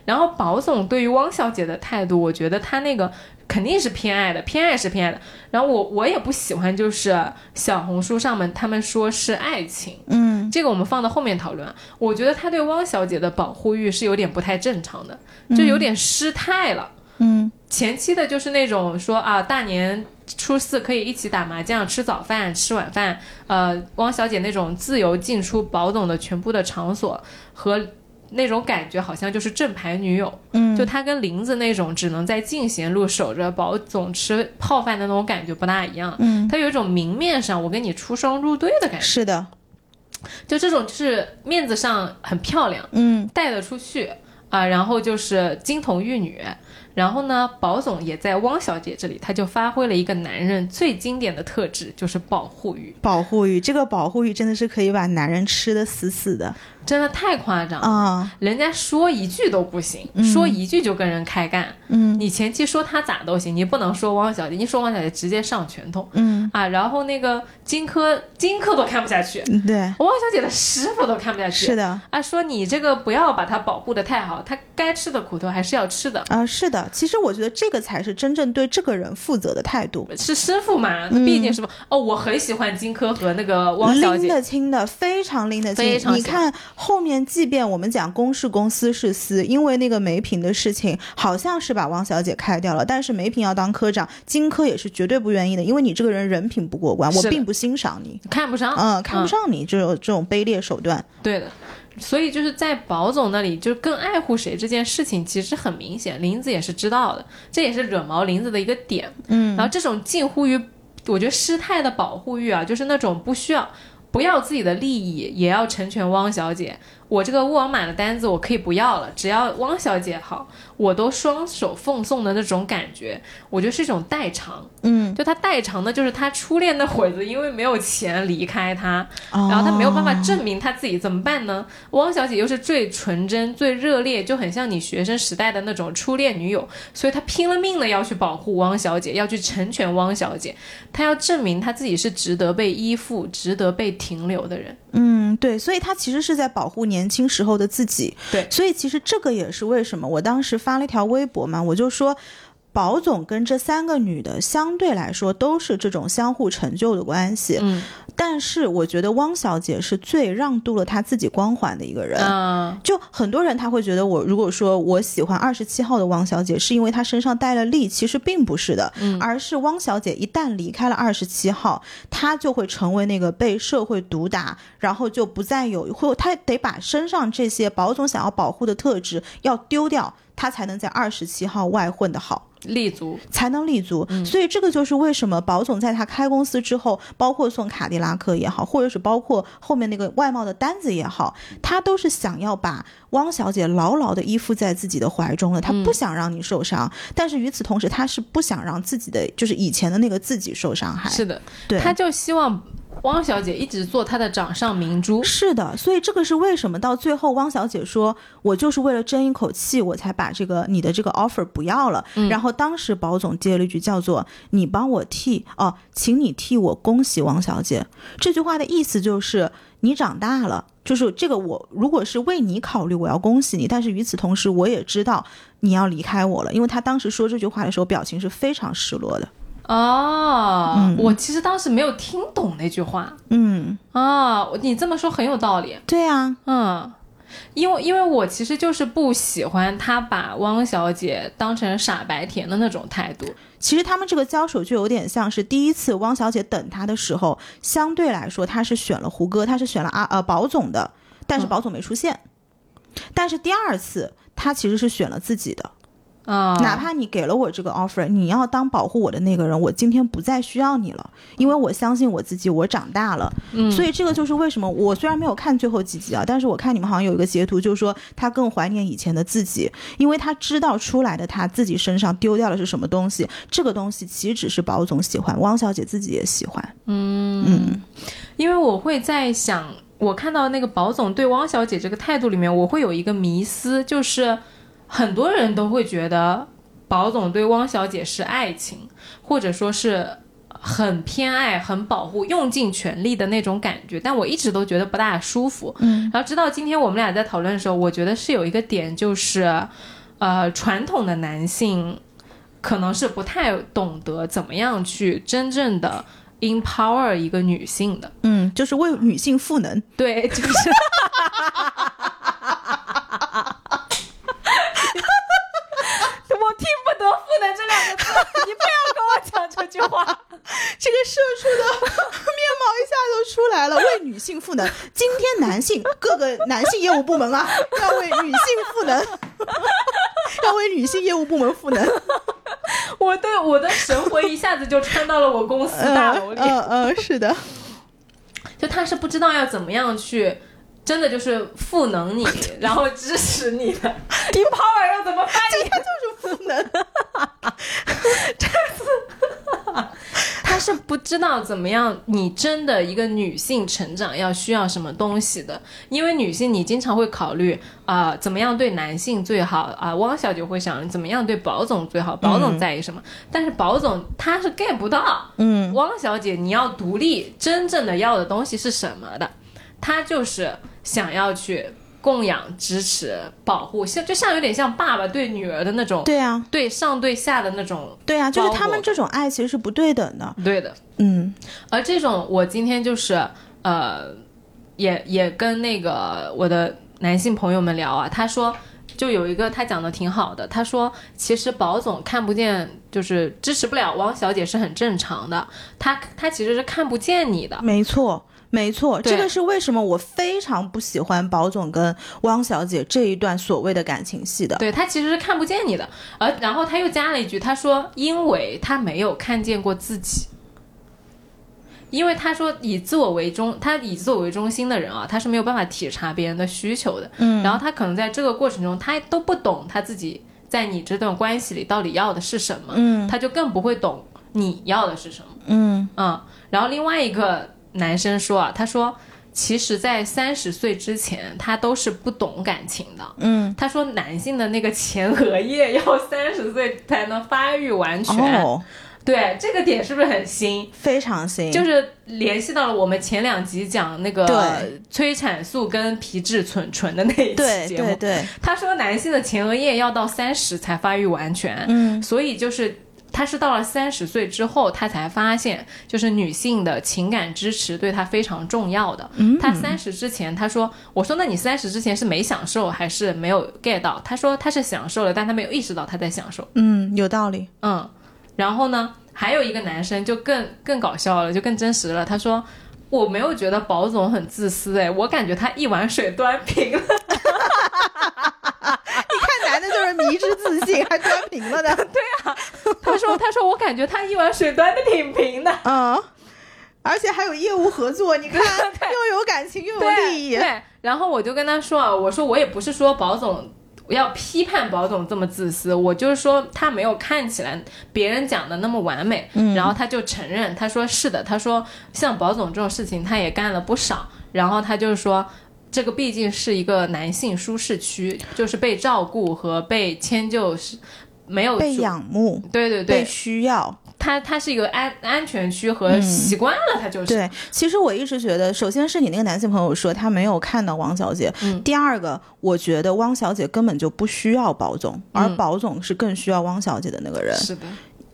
然后宝总对于汪小姐的态度，我觉得他那个。肯定是偏爱的，偏爱是偏爱的。然后我我也不喜欢，就是小红书上面他们说是爱情，嗯，这个我们放到后面讨论。我觉得他对汪小姐的保护欲是有点不太正常的，就有点失态了。嗯，前期的就是那种说啊，大年初四可以一起打麻将、吃早饭、吃晚饭，呃，汪小姐那种自由进出保总的全部的场所和。那种感觉好像就是正牌女友，嗯，就她跟林子那种只能在进贤路守着保总吃泡饭的那种感觉不大一样，嗯，她有一种明面上我跟你出双入对的感觉，是的，就这种就是面子上很漂亮，嗯，带得出去啊，然后就是金童玉女。然后呢，宝总也在汪小姐这里，他就发挥了一个男人最经典的特质，就是保护欲。保护欲，这个保护欲真的是可以把男人吃的死死的，真的太夸张了！人家说一句都不行，说一句就跟人开干。嗯，你前期说他咋都行，你不能说汪小姐，你说汪小姐直接上拳头。嗯啊，然后那个荆轲，荆轲都看不下去。对，汪小姐的师傅都看不下去。是的，啊，说你这个不要把他保护的太好，他该吃的苦头还是要吃的。啊，是的。其实我觉得这个才是真正对这个人负责的态度。是师傅嘛？毕竟是不哦，我很喜欢荆轲和那个汪小姐，拎得清的，非常拎得清。你看后面，即便我们讲公是公，私是私，因为那个梅嫔的事情，好像是把汪小姐开掉了，但是梅嫔要当科长，荆轲也是绝对不愿意的，因为你这个人人品不过关，我并不欣赏你，看不上，嗯，看不上你这种这种卑劣手段。对的。所以就是在宝总那里，就更爱护谁这件事情，其实很明显，林子也是知道的，这也是惹毛林子的一个点。嗯，然后这种近乎于，我觉得失态的保护欲啊，就是那种不需要，不要自己的利益也要成全汪小姐。我这个沃尔玛的单子我可以不要了，只要汪小姐好，我都双手奉送的那种感觉，我觉得是一种代偿。嗯，就他代偿的就是他初恋那会子，因为没有钱离开他，然后他没有办法证明他自己，怎么办呢？汪小姐又是最纯真、最热烈，就很像你学生时代的那种初恋女友，所以他拼了命的要去保护汪小姐，要去成全汪小姐，他要证明他自己是值得被依附、值得被停留的人。嗯，对，所以他其实是在保护。年轻时候的自己，对，所以其实这个也是为什么我当时发了一条微博嘛，我就说。宝总跟这三个女的相对来说都是这种相互成就的关系，嗯，但是我觉得汪小姐是最让渡了她自己光环的一个人，嗯，就很多人他会觉得我如果说我喜欢二十七号的汪小姐，是因为她身上带了力，其实并不是的，嗯，而是汪小姐一旦离开了二十七号，她就会成为那个被社会毒打，然后就不再有，或她得把身上这些宝总想要保护的特质要丢掉。他才能在二十七号外混得好，立足才能立足。所以这个就是为什么保总在他开公司之后，包括送卡迪拉克也好，或者是包括后面那个外贸的单子也好，他都是想要把汪小姐牢牢的依附在自己的怀中了，他不想让你受伤。但是与此同时，他是不想让自己的就是以前的那个自己受伤害。是的，对，他就希望。汪小姐一直做她的掌上明珠，是的，所以这个是为什么到最后汪小姐说，我就是为了争一口气，我才把这个你的这个 offer 不要了。然后当时保总接了一句叫做“你帮我替哦，请你替我恭喜汪小姐”。这句话的意思就是你长大了，就是这个我如果是为你考虑，我要恭喜你，但是与此同时，我也知道你要离开我了，因为他当时说这句话的时候，表情是非常失落的。哦，我其实当时没有听懂那句话。嗯，啊，你这么说很有道理。对啊，嗯，因为因为我其实就是不喜欢他把汪小姐当成傻白甜的那种态度。其实他们这个交手就有点像是第一次汪小姐等他的时候，相对来说他是选了胡歌，他是选了阿呃宝总的。但是宝总没出现。但是第二次，他其实是选了自己的。啊，哪怕你给了我这个 offer，你要当保护我的那个人，我今天不再需要你了，因为我相信我自己，我长大了。嗯所以这个就是为什么我虽然没有看最后几集啊，但是我看你们好像有一个截图，就是说他更怀念以前的自己，因为他知道出来的他自己身上丢掉的是什么东西，这个东西其实只是宝总喜欢，汪小姐自己也喜欢。嗯因为我会在想，我看到那个宝总对汪小姐这个态度里面，我会有一个迷思，就是很多人都会觉得宝总对汪小姐是爱情，或者说是很偏爱、很保护、用尽全力的那种感觉，但我一直都觉得不大舒服。嗯，然后直到今天我们俩在讨论的时候，我觉得是有一个点，就是呃，传统的男性可能是不太懂得怎么样去真正的 empower 一个女性的。嗯，就是为女性赋能。对，就是。<laughs> 我听不得“赋能”这两个字，你不要跟我讲这句话。<laughs> 这个社畜的面貌一下就出来了，为女性赋能。今天男性各个男性业务部门啊，<laughs> 要为女性赋能，<laughs> 要为女性业务部门赋能。我的我的神魂一下子就穿到了我公司大楼里，嗯嗯，是的，就他是不知道要怎么样去。真的就是赋能你，<laughs> 然后支持你的 <laughs> empower 要怎么翻译？就是赋能。<laughs> 他是不知道怎么样，你真的一个女性成长要需要什么东西的，因为女性你经常会考虑啊、怎么样对男性最好啊、汪小姐会想怎么样对宝总最好，宝总在意什么，但是宝总他是 get 不到，嗯，汪小姐你要独立，真正的要的东西是什么的，他就是想要去供养、支持、保护，像就像有点像爸爸对女儿的那种，对啊，对上对下的那种，对啊，就是他们这种爱其实是不对等的。对的。嗯而这种，我今天就是呃，也也跟那个我的男性朋友们聊啊，他说。就有一个他讲的挺好的，他说其实宝总看不见，就是支持不了汪小姐是很正常的，他他其实是看不见你的，没错。没错，这个是为什么我非常不喜欢宝总跟汪小姐这一段所谓的感情戏的。对他其实是看不见你的，而然后他又加了一句，他说因为他没有看见过自己，因为他说以自我为中，他以自我为中心的人啊，他是没有办法体察别人的需求的，嗯，然后他可能在这个过程中，他都不懂他自己在你这段关系里到底要的是什么，嗯他就更不会懂你要的是什么，嗯。嗯，然后另外一个男生说啊，他说。其实，在三十岁之前，他都是不懂感情的。嗯，他说，男性的那个前额叶要 <laughs> 三十岁才能发育完全。哦，对，这个点是不是很新？非常新，就是联系到了我们前两集讲那个催产素跟皮质醇醇的那一期节目。对对，他说，男性的前额叶要到三十才发育完全。嗯所以就是他是到了三十岁之后，他才发现，就是女性的情感支持对他非常重要的。嗯他三十之前，他说：“我说那你三十之前是没享受还是没有 get 到？”他说他是享受了，但他没有意识到他在享受。嗯，有道理。嗯，然后呢，还有一个男生就更更搞笑了，就更真实了。他说。我没有觉得宝总很自私哎，我感觉他一碗水端平了。<laughs> 迷之自信，还端平了的。<laughs> 他说：“他说我感觉他一碗水端的挺平的。”嗯，而且还有业务合作，你看 <laughs> 又有感情又有利益。对，然后我就跟他说啊，我说我也不是说宝总要批判宝总这么自私，我就是说他没有看起来别人讲的那么完美。嗯然后他就承认，他说是的，他说像宝总这种事情他也干了不少。然后他就说。这个毕竟是一个男性舒适区，就是被照顾和被迁就是没有被仰慕，对对对。被，需要。他他是一个安安全区和习惯了，他就是。对，其实我一直觉得，首先是你那个男性朋友说他没有看到汪小姐，嗯。第二个，我觉得汪小姐根本就不需要宝总，而嗯。宝总是更需要汪小姐的那个人。是的，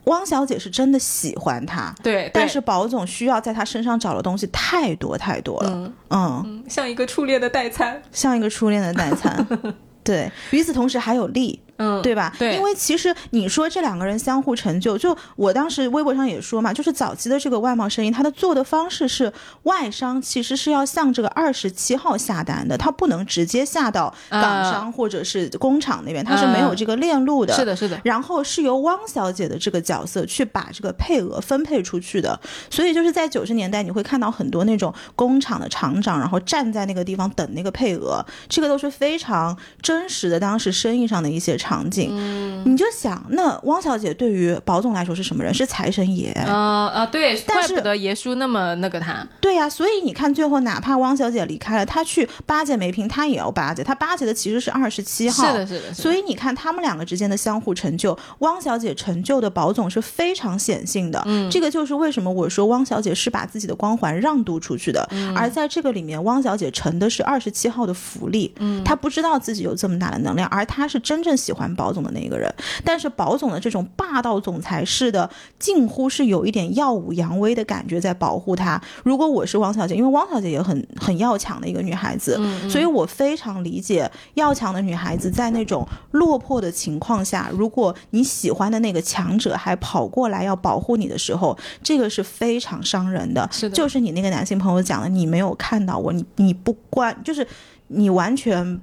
汪小姐是真的喜欢他，对，对但是宝总需要在他身上找的东西太多太多了，嗯嗯，嗯像一个初恋的代餐。像一个初恋的代餐。<laughs> 对，与此同时还有利，嗯，对吧？对。因为其实你说这两个人相互成就，就我当时微博上也说嘛，就是早期的这个外贸生意，它的做的方式是外商其实是要向这个二十七号下单的，它不能直接下到港商或者是工厂那边，它是没有这个链路的。是的，是的，然后是由汪小姐的这个角色去把这个配额分配出去的，所以就是在九十年代，你会看到很多那种工厂的厂长，然后站在那个地方等那个配额，这个都是非常真实的当时生意上的一些场景。嗯，你就想，那汪小姐对于宝总来说是什么人？是财神爷。呃呃，对，但是怪不得爷叔那么那个他，对呀、所以你看，最后哪怕汪小姐离开了，她去巴结梅萍，她也要巴结，她巴结的其实是二十七号。是的，是的，是的所以你看他们两个之间的相互成就，汪小姐成就的宝总是非常显性的。嗯，这个就是为什么我说汪小姐是把自己的光环让渡出去的。嗯而在这个里面，汪小姐成的是二十七号的福利。嗯，她不知道自己有这么大的能量，而她是真正喜欢保总的那个人。但是保总的这种霸道总裁式的，近乎是有一点耀武扬威的感觉在保护她。如果我是汪小姐，因为汪小姐也很很要强的一个女孩子，所以我非常理解要强的女孩子在那种落魄的情况下，如果你喜欢的那个强者还跑过来要保护你的时候，这个是非常伤人的。是的就是你那个男性朋友讲的，你没有看到我，你你不关，就是你完全。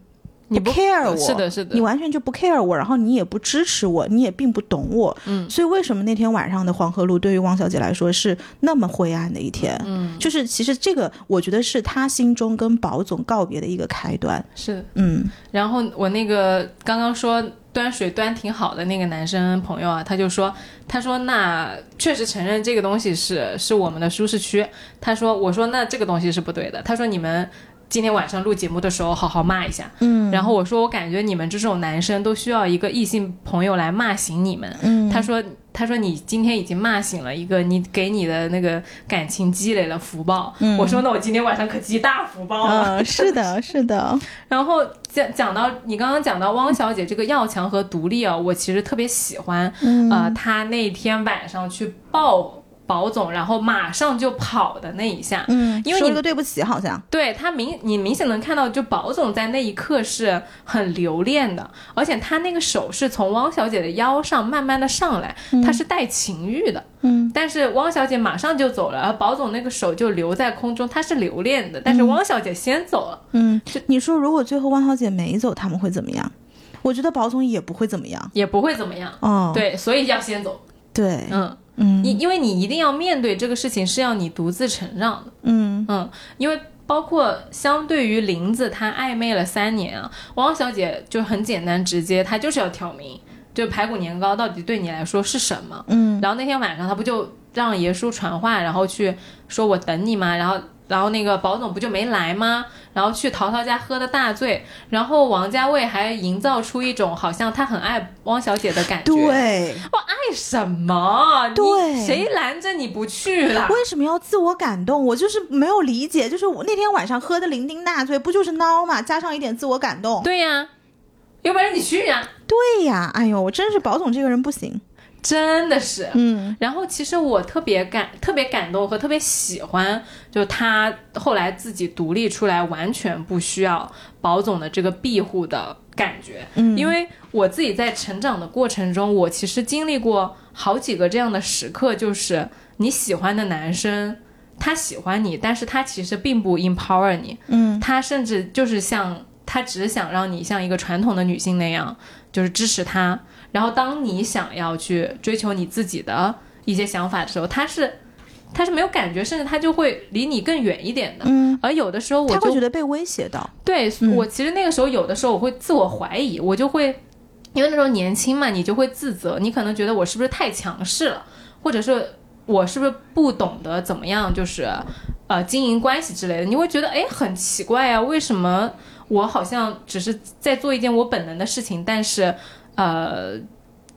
你不 care 我，是的是的你完全就不 care 我，然后你也不支持我，你也并不懂我，嗯，所以为什么那天晚上的黄河路对于汪小姐来说是那么灰暗的一天？嗯，就是其实这个我觉得是她心中跟宝总告别的一个开端，是。嗯然后我那个刚刚说端水端挺好的那个男生朋友啊，他就说，他说那确实承认这个东西是是我们的舒适区。他说，我说那这个东西是不对的。他说你们。今天晚上录节目的时候，好好骂一下。嗯然后我说，我感觉你们这种男生都需要一个异性朋友来骂醒你们。嗯他说，他说你今天已经骂醒了一个你给你的那个感情积累了福报。嗯我说，那我今天晚上可积大福报了。嗯，是的，<laughs> 是的，然后讲讲到你刚刚讲到汪小姐这个要强和独立啊，我其实特别喜欢，嗯呃，她那天晚上去抱保总，然后马上就跑的那一下，嗯，因为你说对不起，好像，对他明你明显能看到，就保总在那一刻是很留恋的，而且他那个手是从汪小姐的腰上慢慢的上来，他是带情欲的，嗯，但是汪小姐马上就走了，而保总那个手就留在空中，他是留恋的，但是汪小姐先走了，嗯，你说如果最后汪小姐没走，他们会怎么样？我觉得保总也不会怎么样，也不会怎么样，哦，对，所以要先走，对，嗯。嗯因因为你一定要面对这个事情，是要你独自承让的。嗯嗯，因为包括相对于林子，他暧昧了三年啊，汪小姐就很简单直接，她就是要挑明，就排骨年糕到底对你来说是什么。嗯然后那天晚上，她不就让爷叔传话，然后去说我等你吗？然后。然后那个保总不就没来吗？然后去淘淘家喝的大醉，然后王家卫还营造出一种好像他很爱汪小姐的感觉。，对，我爱什么？对谁拦着你不去了？为什么要自我感动？我就是没有理解，就是我那天晚上喝的酩酊大醉，不就是孬嘛？加上一点自我感动，对呀、有本事你去呀、对呀，哎呦，我真是保总这个人不行，真的是。嗯然后其实我特别感特别感动和特别喜欢，就他后来自己独立出来，完全不需要保总的这个庇护的感觉。嗯，因为我自己在成长的过程中，我其实经历过好几个这样的时刻，就是你喜欢的男生。他喜欢你，但是他其实并不 empower 你，嗯他甚至就是像他只想让你像一个传统的女性那样，就是支持他。然后当你想要去追求你自己的一些想法的时候，他是他是没有感觉，甚至他就会离你更远一点的。嗯，而有的时候我他会觉得被威胁到，对、嗯。我其实那个时候有的时候我会自我怀疑，我就会因为那时候年轻嘛，你就会自责，你可能觉得我是不是太强势了，或者是我是不是不懂得怎么样就是呃经营关系之类的，你会觉得哎很奇怪啊，为什么我好像只是在做一件我本能的事情，但是呃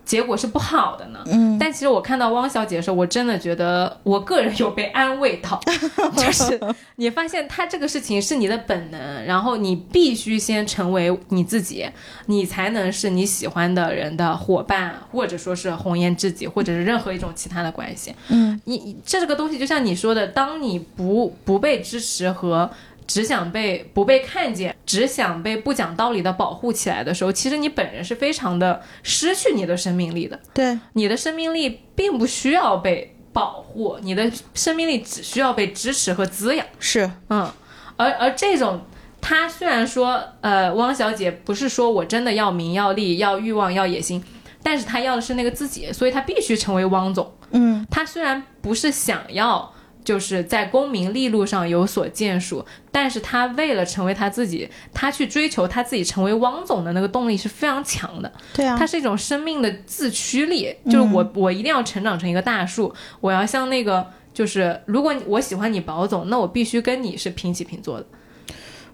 结果是不好的呢？嗯但其实我看到汪小姐的时候，我真的觉得我个人有被安慰到，<laughs> 就是你发现她这个事情是你的本能，然后你必须先成为你自己，你才能是你喜欢的人的伙伴，或者说是红颜知己，或者是任何一种其他的关系。嗯你你这个东西就像你说的，当你不不被支持和只想被不被看见，只想被不讲道理的保护起来的时候，其实你本人是非常的失去你的生命力的。对，你的生命力并不需要被保护，你的生命力只需要被支持和滋养。是，嗯，而而这种，他虽然说，呃，汪小姐不是说我真的要名要利要欲望要野心，但是他要的是那个自己，所以他必须成为汪总。嗯，他虽然不是想要。就是在功名利禄上有所建树，但是他为了成为他自己，他去追求他自己成为汪总的那个动力是非常强的。对啊，他是一种生命的自驱力，就是我我一定要成长成一个大树，我要像那个就是如果我喜欢你宝总，那我必须跟你是平起平坐的。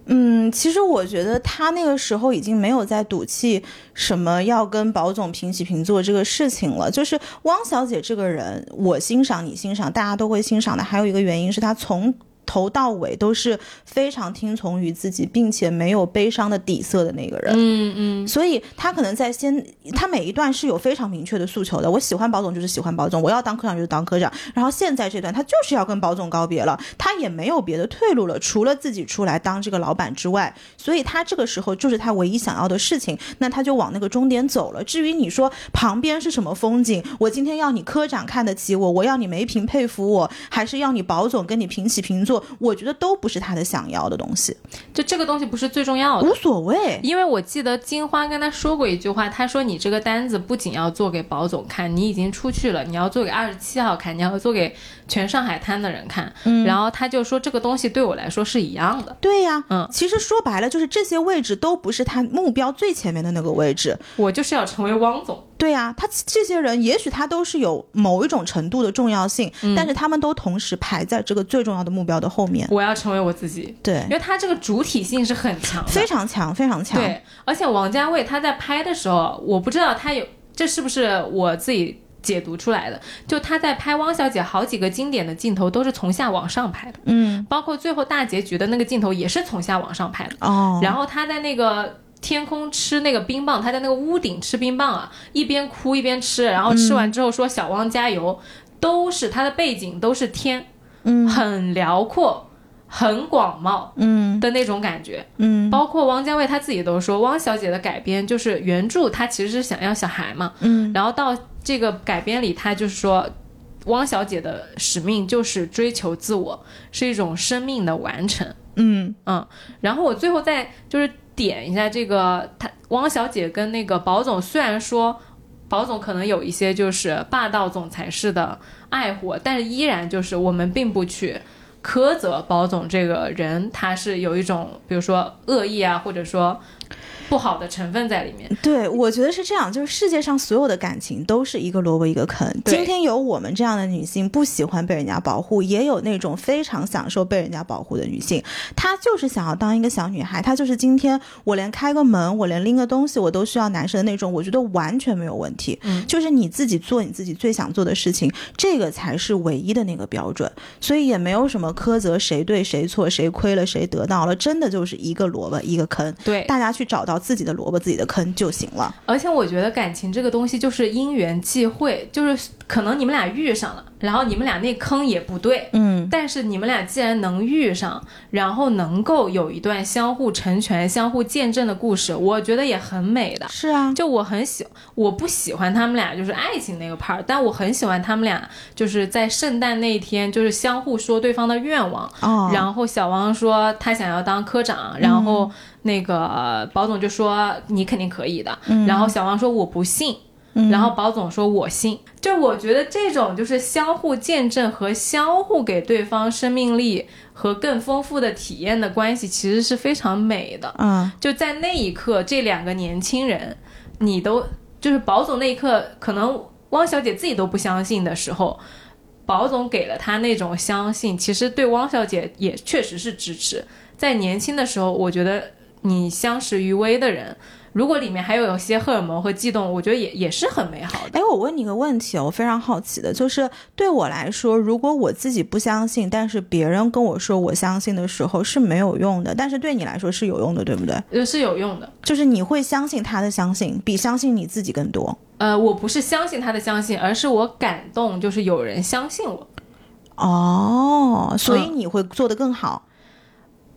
嗯，其实我觉得他那个时候已经没有在赌气什么要跟保总平起平坐这个事情了。就是汪小姐这个人，我欣赏你欣赏，大家都会欣赏的。还有一个原因是她从。头到尾都是非常听从于自己，并且没有悲伤的底色的那个人。嗯嗯，所以他可能在先，他每一段是有非常明确的诉求的。我喜欢保总就是喜欢保总，我要当科长就是当科长。然后现在这段他就是要跟保总告别了，他也没有别的退路了，除了自己出来当这个老板之外。所以他这个时候就是他唯一想要的事情，那他就往那个终点走了。至于你说旁边是什么风景，我今天要你科长看得起我，我要你梅平佩服我，还是要你保总跟你平起平坐？我觉得都不是他的想要的东西，就这个东西不是最重要的，无所谓。因为我记得金花跟他说过一句话，他说：“你这个单子不仅要做给保总看，你已经出去了，你要做给二十七号看，你要做给全上海滩的人看。”嗯，然后他就说：“这个东西对我来说是一样的。”对呀，嗯，其实说白了就是这些位置都不是他目标最前面的那个位置。我就是要成为汪总。对呀，他这些人也许他都是有某一种程度的重要性，但是他们都同时排在这个最重要的目标的后面。我要成为我自己，对，因为他这个主体性是很强，非常强，非常强。对，而且王家卫他在拍的时候，我不知道他有这是不是我自己解读出来的，就他在拍汪小姐好几个经典的镜头都是从下往上拍的，嗯，包括最后大结局的那个镜头也是从下往上拍的。哦，然后他在那个。天空吃那个冰棒，他在那个屋顶吃冰棒啊，一边哭一边吃，然后吃完之后说“小汪加油”，都是他的背景都是天，嗯，很辽阔，很广袤，嗯。的那种感觉，嗯，包括汪家卫他自己都说，汪小姐的改编就是原著，他其实是想要小孩嘛，嗯，然后到这个改编里，他就是说，汪小姐的使命就是追求自我，是一种生命的完成，嗯嗯，然后我最后再就是。点一下这个，他汪小姐跟那个保总，虽然说保总可能有一些就是霸道总裁式的爱护，但是依然就是我们并不去苛责保总这个人，他是有一种比如说恶意啊，或者说。不好的成分在里面。对，我觉得是这样，就是世界上所有的感情都是一个萝卜一个坑。今天有我们这样的女性不喜欢被人家保护，也有那种非常享受被人家保护的女性，她就是想要当一个小女孩，她就是今天我连开个门，我连拎个东西我都需要男生的那种，我觉得完全没有问题。嗯，就是你自己做你自己最想做的事情，这个才是唯一的那个标准。所以也没有什么苛责谁对谁错，谁亏了谁得到了，真的就是一个萝卜一个坑。对，大家去找到。自己的萝卜，自己的坑就行了。而且我觉得感情这个东西就是因缘际会，就是可能你们俩遇上了。然后你们俩那坑也不对，嗯，但是你们俩既然能遇上，然后能够有一段相互成全、相互见证的故事，我觉得也很美的。是啊，就我很喜，我不喜欢他们俩就是爱情那个 part，但我很喜欢他们俩就是在圣诞那一天就是相互说对方的愿望。哦，然后小王说他想要当科长，然后那个宝总就说你肯定可以的，然后小王说我不信。然后保总说：“我信。”就我觉得这种就是相互见证和相互给对方生命力和更丰富的体验的关系，其实是非常美的。嗯，就在那一刻，这两个年轻人，你都就是保总那一刻，可能汪小姐自己都不相信的时候，保总给了她那种相信，其实对汪小姐也确实是支持。在年轻的时候，我觉得你相识于微的人。如果里面还有有些荷尔蒙和悸动，我觉得也也是很美好的。哎，我问你个问题，我非常好奇的，就是对我来说，如果我自己不相信，但是别人跟我说我相信的时候是没有用的，但是对你来说是有用的，对不对？呃，是有用的，就是你会相信他的相信，比相信你自己更多。呃，我不是相信他的相信，而是我感动，就是有人相信我。哦，所以你会做得更好。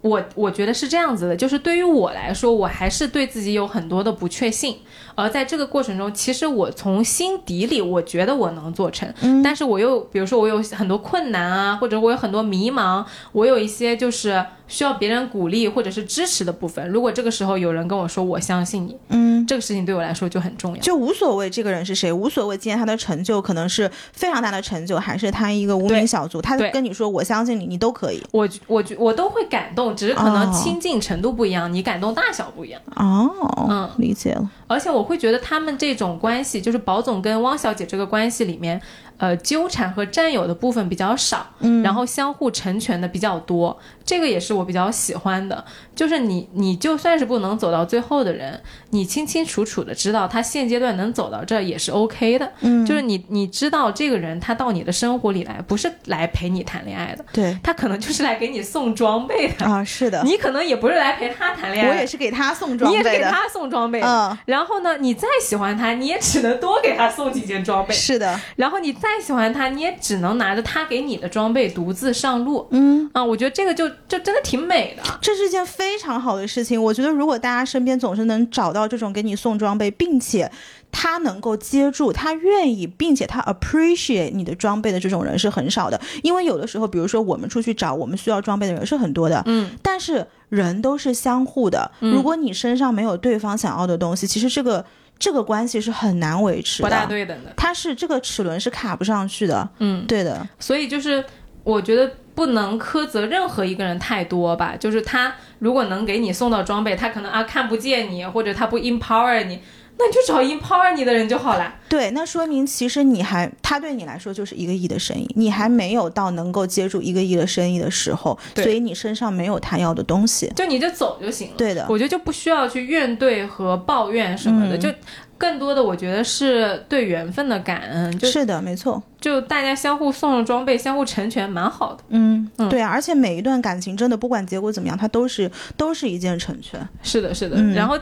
我我觉得是这样子的，就是对于我来说，我还是对自己有很多的不确信。而在这个过程中，其实我从心底里我觉得我能做成，但是我又比如说我有很多困难啊，或者我有很多迷茫，我有一些就是需要别人鼓励或者是支持的部分。如果这个时候有人跟我说我相信你，嗯，这个事情对我来说就很重要。就无所谓这个人是谁，无所谓今天他的成就可能是非常大的成就，还是他一个无名小卒，他对跟你说我相信你，你都可以。我我我都会感动，只是可能哦亲近程度不一样，你感动大小不一样。哦，嗯理解了。而且我我会觉得他们这种关系，就是宝总跟汪小姐这个关系里面，呃，纠缠和占有的部分比较少，嗯然后相互成全的比较多，这个也是我比较喜欢的。就是你，你就算是不能走到最后的人，你清清楚楚的知道他现阶段能走到这儿也是 OK 的。嗯，就是你，你知道这个人他到你的生活里来，不是来陪你谈恋爱的，对他可能就是来给你送装备的。啊，是的，你可能也不是来陪他谈恋爱，我也是给他送装备你也是。给他送装备的。嗯，然后呢，你再喜欢他，你也只能多给他送几件装备。是的，然后你再喜欢他，你也只能拿着他给你的装备独自上路。嗯。啊，我觉得这个就就真的挺美的。这是一件非常好的事情。我觉得，如果大家身边总是能找到这种给你送装备，并且他能够接住，他愿意，并且他 appreciate 你的装备的这种人是很少的。因为有的时候，比如说我们出去找我们需要装备的人是很多的，嗯，但是人都是相互的。如果你身上没有对方想要的东西，其实这个这个关系是很难维持不大。对等的。它是这个齿轮是卡不上去的。嗯，对的，所以就是我觉得不能苛责任何一个人太多吧。就是他如果能给你送到装备，他可能啊看不见你，或者他不 empower 你，那你就找 empower 你的人就好了。对，那说明其实你还，他对你来说就是一个亿的生意，你还没有到能够接住一个亿的生意的时候，所以你身上没有他要的东西。就你就走就行了。对的，我觉得就不需要去怨怼和抱怨什么的，嗯就更多的我觉得是对缘分的感恩，就是的，没错。就大家相互送了装备，相互成全，蛮好的。嗯，嗯对啊，而且每一段感情真的不管结果怎么样，它都是都是一件成全。是的，是的。嗯然后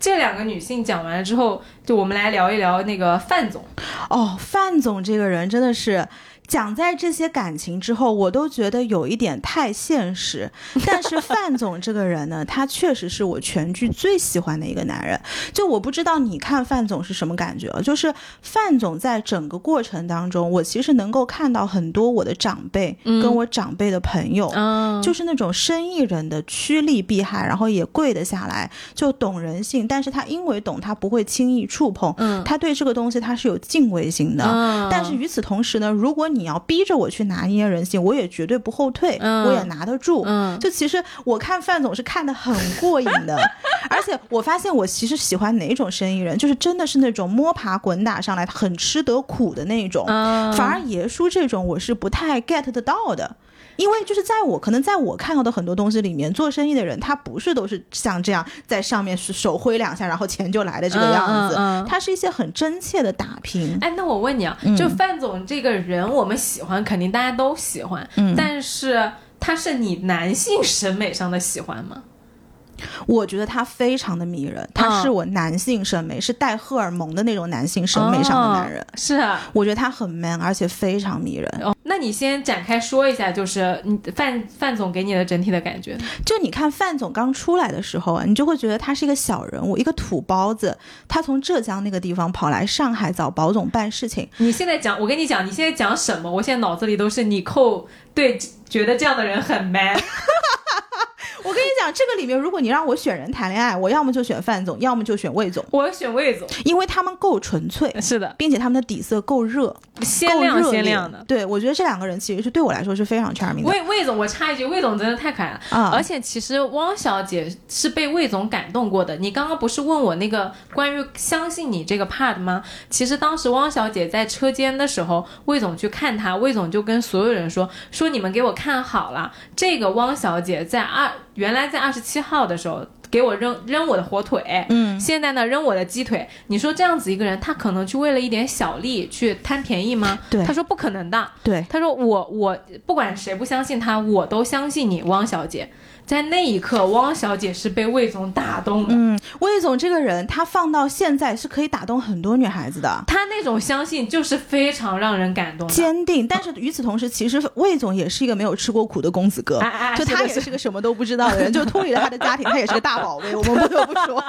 这两个女性讲完了之后，就我们来聊一聊那个范总。哦，范总这个人真的是。讲在这些感情之后，我都觉得有一点太现实。但是范总这个人呢，他确实是我全剧最喜欢的一个男人。就我不知道你看范总是什么感觉啊？就是范总在整个过程当中，我其实能够看到很多我的长辈跟我长辈的朋友，嗯，就是那种生意人的趋利避害，然后也跪得下来，就懂人性。但是他因为懂，他不会轻易触碰，嗯他对这个东西他是有敬畏心的。嗯但是与此同时呢，如果你要逼着我去拿捏人性，我也绝对不后退，嗯我也拿得住。嗯就其实我看范总是看得很过瘾的，<laughs> 而且我发现我其实喜欢哪种生意人，就是真的是那种摸爬滚打上来很吃得苦的那种。嗯反而爷叔这种我是不太 get 得到的。因为就是在我可能在我看到的很多东西里面，做生意的人他不是都是像这样在上面是手挥两下，然后钱就来的这个样子，嗯嗯嗯他是一些很真切的打拼。哎，那我问你啊，嗯就范总这个人，我们喜欢，肯定大家都喜欢，嗯但是他是你男性审美上的喜欢吗？我觉得他非常的迷人，他是我男性审美，是带荷尔蒙的那种男性审美上的男人。哦是啊。我觉得他很 man，而且非常迷人。哦，那你先展开说一下，就是你范范总给你的整体的感觉。就你看范总刚出来的时候啊，你就会觉得他是一个小人物，一个土包子。他从浙江那个地方跑来上海找保总办事情，你现在讲，我跟你讲，你现在讲什么？我现在脑子里都是你扣对，觉得这样的人很 man。<laughs> 我跟你讲，这个里面如果你让我选人谈恋爱，我要么就选范总，要么就选魏总，我选魏总，因为他们够纯粹，是的，并且他们的底色够热，鲜亮够热烈鲜亮的。对，我觉得这两个人其实是对我来说是非常 charming 的魏魏总，我插一句，魏总真的太可爱了。啊。而且其实汪小姐是被魏总感动过的。你刚刚不是问我那个关于相信你这个 part 吗？其实当时汪小姐在车间的时候，魏总去看她，魏总就跟所有人说说你们给我看好了，这个汪小姐在二原来在二十七号的时候。给我扔扔我的火腿，嗯，现在呢扔我的鸡腿。你说这样子一个人，他可能去为了一点小利去贪便宜吗？对他说不可能的。对，他说我我不管谁不相信他，我都相信你，汪小姐。在那一刻，汪小姐是被魏总打动的。嗯，魏总这个人，他放到现在是可以打动很多女孩子的。他那种相信就是非常让人感动，坚定。但是与此同时，其实魏总也是一个没有吃过苦的公子哥，哎哎就他也是个什么都不知道的人，就脱离了他的家庭，他也是个大宝贝，<laughs> 我们不得不说。<laughs>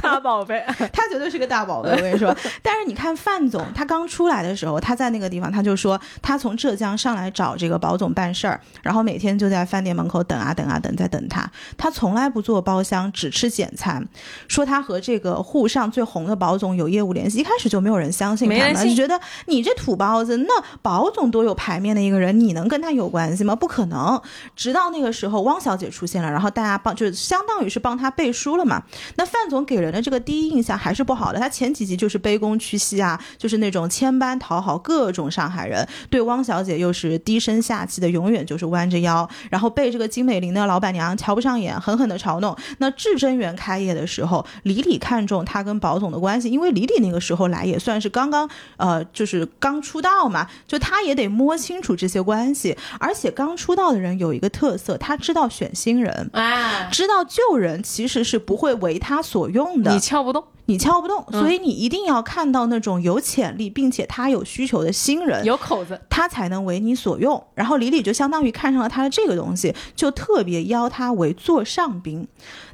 大宝贝，<laughs> 他绝对是个大宝贝，我跟你说。但是你看范总，他刚出来的时候，他在那个地方，他就说他从浙江上来找这个保总办事儿，然后每天就在饭店门口等啊等啊等，在等他。他从来不做包厢，只吃简餐。说他和这个沪上最红的保总有业务联系，一开始就没有人相信他们，就觉得你这土包子，那保总多有牌面的一个人，你能跟他有关系吗？不可能。直到那个时候，汪小姐出现了，然后大家帮，就是相当于是帮他背书了嘛。那范总给人的这个第一印象还是不好的，他前几集就是卑躬屈膝啊，就是那种千般讨好各种上海人，对汪小姐又是低声下气的，永远就是弯着腰，然后被这个金美玲的老板娘瞧不上眼，狠狠的嘲弄。那至臻园开业的时候，李李看中他跟宝总的关系，因为李李那个时候来也算是刚刚呃，就是刚出道嘛，就他也得摸清楚这些关系，而且刚出道的人有一个特色，他知道选新人，哎，知道旧人其实是不会为他所用的，你撬不动。你撬不动，所以你一定要看到那种有潜力并且他有需求的新人，有口子，他才能为你所用。然后李李就相当于看上了他的这个东西，就特别邀他为座上宾。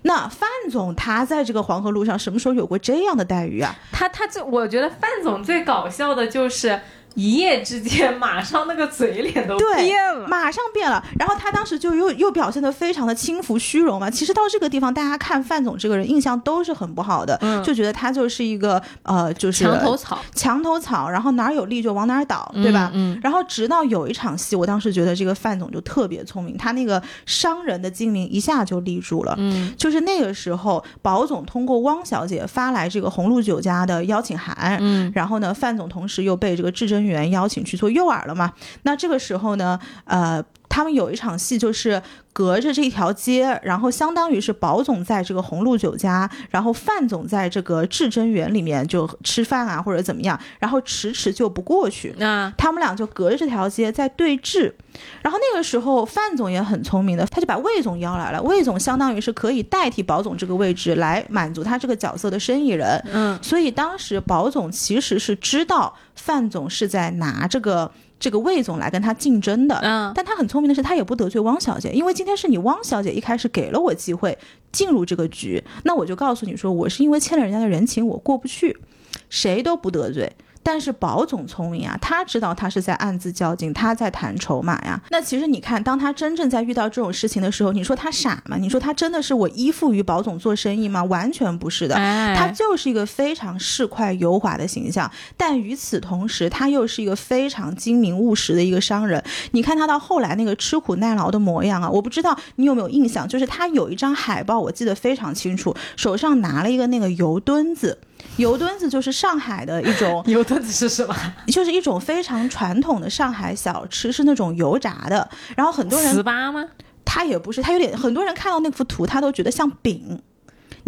那范总他在这个黄河路上什么时候有过这样的待遇啊？他他这，我觉得范总最搞笑的就是。一夜之间，马上那个嘴脸都变了，马上变了。然后他当时就又又表现的非常的轻浮虚荣嘛。其实到这个地方，大家看范总这个人印象都是很不好的，就觉得他就是一个呃，就是墙头草，墙头草，然后哪儿有利就往哪儿倒，对吧？嗯。然后直到有一场戏，我当时觉得这个范总就特别聪明，他那个商人的精明一下就立住了。嗯。就是那个时候，保总通过汪小姐发来这个红鹿酒家的邀请函，嗯。然后呢，范总同时又被这个至臻员邀请去做诱饵了嘛？那这个时候呢，呃，他们有一场戏，就是隔着这一条街，然后相当于是保总在这个红鹿酒家，然后范总在这个至臻园里面就吃饭啊，或者怎么样，然后迟迟就不过去。那他们俩就隔着这条街在对峙。然后那个时候，范总也很聪明的，他就把魏总邀来了。魏总相当于是可以代替保总这个位置来满足他这个角色的生意人。嗯，所以当时保总其实是知道范总是在拿这个这个魏总来跟他竞争的。嗯，但他很聪明的是，他也不得罪汪小姐，因为今天是你汪小姐一开始给了我机会进入这个局，那我就告诉你说，我是因为欠了人家的人情，我过不去，谁都不得罪。但是宝总聪明啊，他知道他是在暗自较劲，他在谈筹码呀。那其实你看，当他真正在遇到这种事情的时候，你说他傻吗？你说他真的是我依附于宝总做生意吗？完全不是的，他就是一个非常市侩油滑的形象。但与此同时，他又是一个非常精明务实的一个商人。你看他到后来那个吃苦耐劳的模样啊，我不知道你有没有印象，就是他有一张海报，我记得非常清楚，手上拿了一个那个油墩子。油墩子就是上海的一种，<laughs> 油墩子是什么？就是一种非常传统的上海小吃，是那种油炸的。然后很多人糍粑吗？它也不是，它有点。很多人看到那幅图，他都觉得像饼。